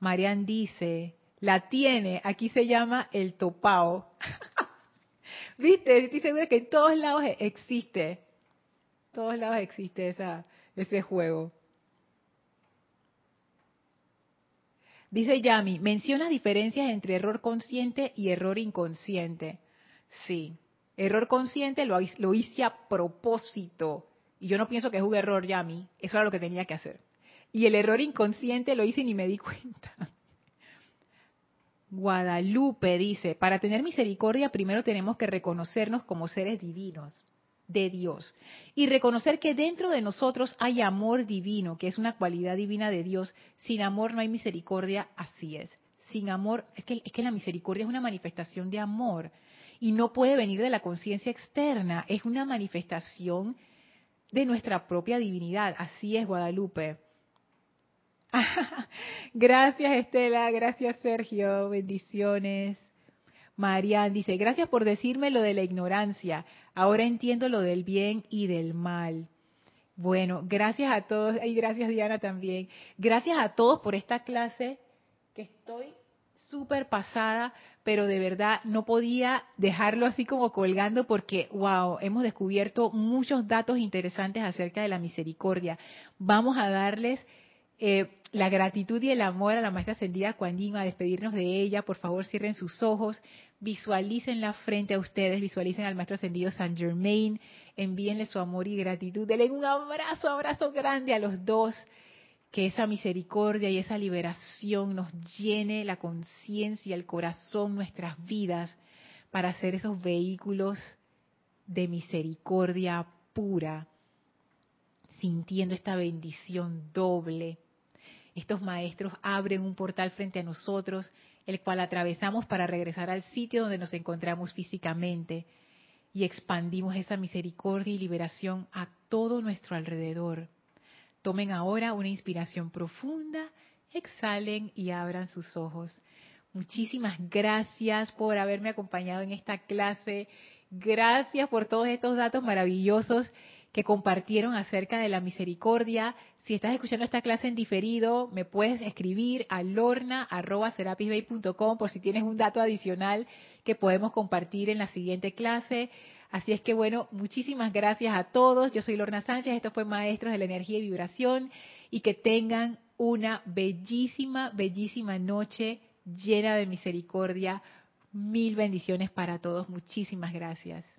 Marian dice, la tiene, aquí se llama el topao. ¿Viste? Estoy segura que en todos lados existe. En todos lados existe esa, ese juego. Dice Yami, menciona diferencias entre error consciente y error inconsciente. Sí, error consciente lo, hice a propósito. Y yo no pienso que es un error, Yami. Eso era lo que tenía que hacer. Y el error inconsciente lo hice y ni me di cuenta. Guadalupe dice, para tener misericordia primero tenemos que reconocernos como seres divinos de Dios y reconocer que dentro de nosotros hay amor divino, que es una cualidad divina de Dios. Sin amor no hay misericordia, así es. Sin amor, es que, es que la misericordia es una manifestación de amor y no puede venir de la conciencia externa, es una manifestación de nuestra propia divinidad. Así es, Guadalupe. gracias Estela, gracias Sergio, bendiciones. Marian dice, gracias por decirme lo de la ignorancia, ahora entiendo lo del bien y del mal. Bueno, gracias a todos, y gracias Diana también, gracias a todos por esta clase que estoy súper pasada, pero de verdad no podía dejarlo así como colgando porque, wow, hemos descubierto muchos datos interesantes acerca de la misericordia. Vamos a darles eh, la gratitud y el amor a la maestra ascendida Kuan a despedirnos de ella. Por favor, cierren sus ojos, visualícenla frente a ustedes, visualicen al maestro ascendido San Germain, envíenle su amor y gratitud, denle un abrazo, abrazo grande a los dos. Que esa misericordia y esa liberación nos llene la conciencia, el corazón, nuestras vidas, para ser esos vehículos de misericordia pura, sintiendo esta bendición doble estos maestros abren un portal frente a nosotros, el cual atravesamos para regresar al sitio donde nos encontramos físicamente y expandimos esa misericordia y liberación a todo nuestro alrededor. Tomen ahora una inspiración profunda, exhalen y abran sus ojos. Muchísimas gracias por haberme acompañado en esta clase. Gracias por todos estos datos maravillosos que compartieron acerca de la misericordia. Si estás escuchando esta clase en diferido, me puedes escribir a lorna.serapisbay.com por si tienes un dato adicional que podemos compartir en la siguiente clase. Así es que bueno, muchísimas gracias a todos. Yo soy Lorna Sánchez, esto fue Maestros de la Energía y Vibración y que tengan una bellísima, bellísima noche llena de misericordia. Mil bendiciones para todos. Muchísimas gracias.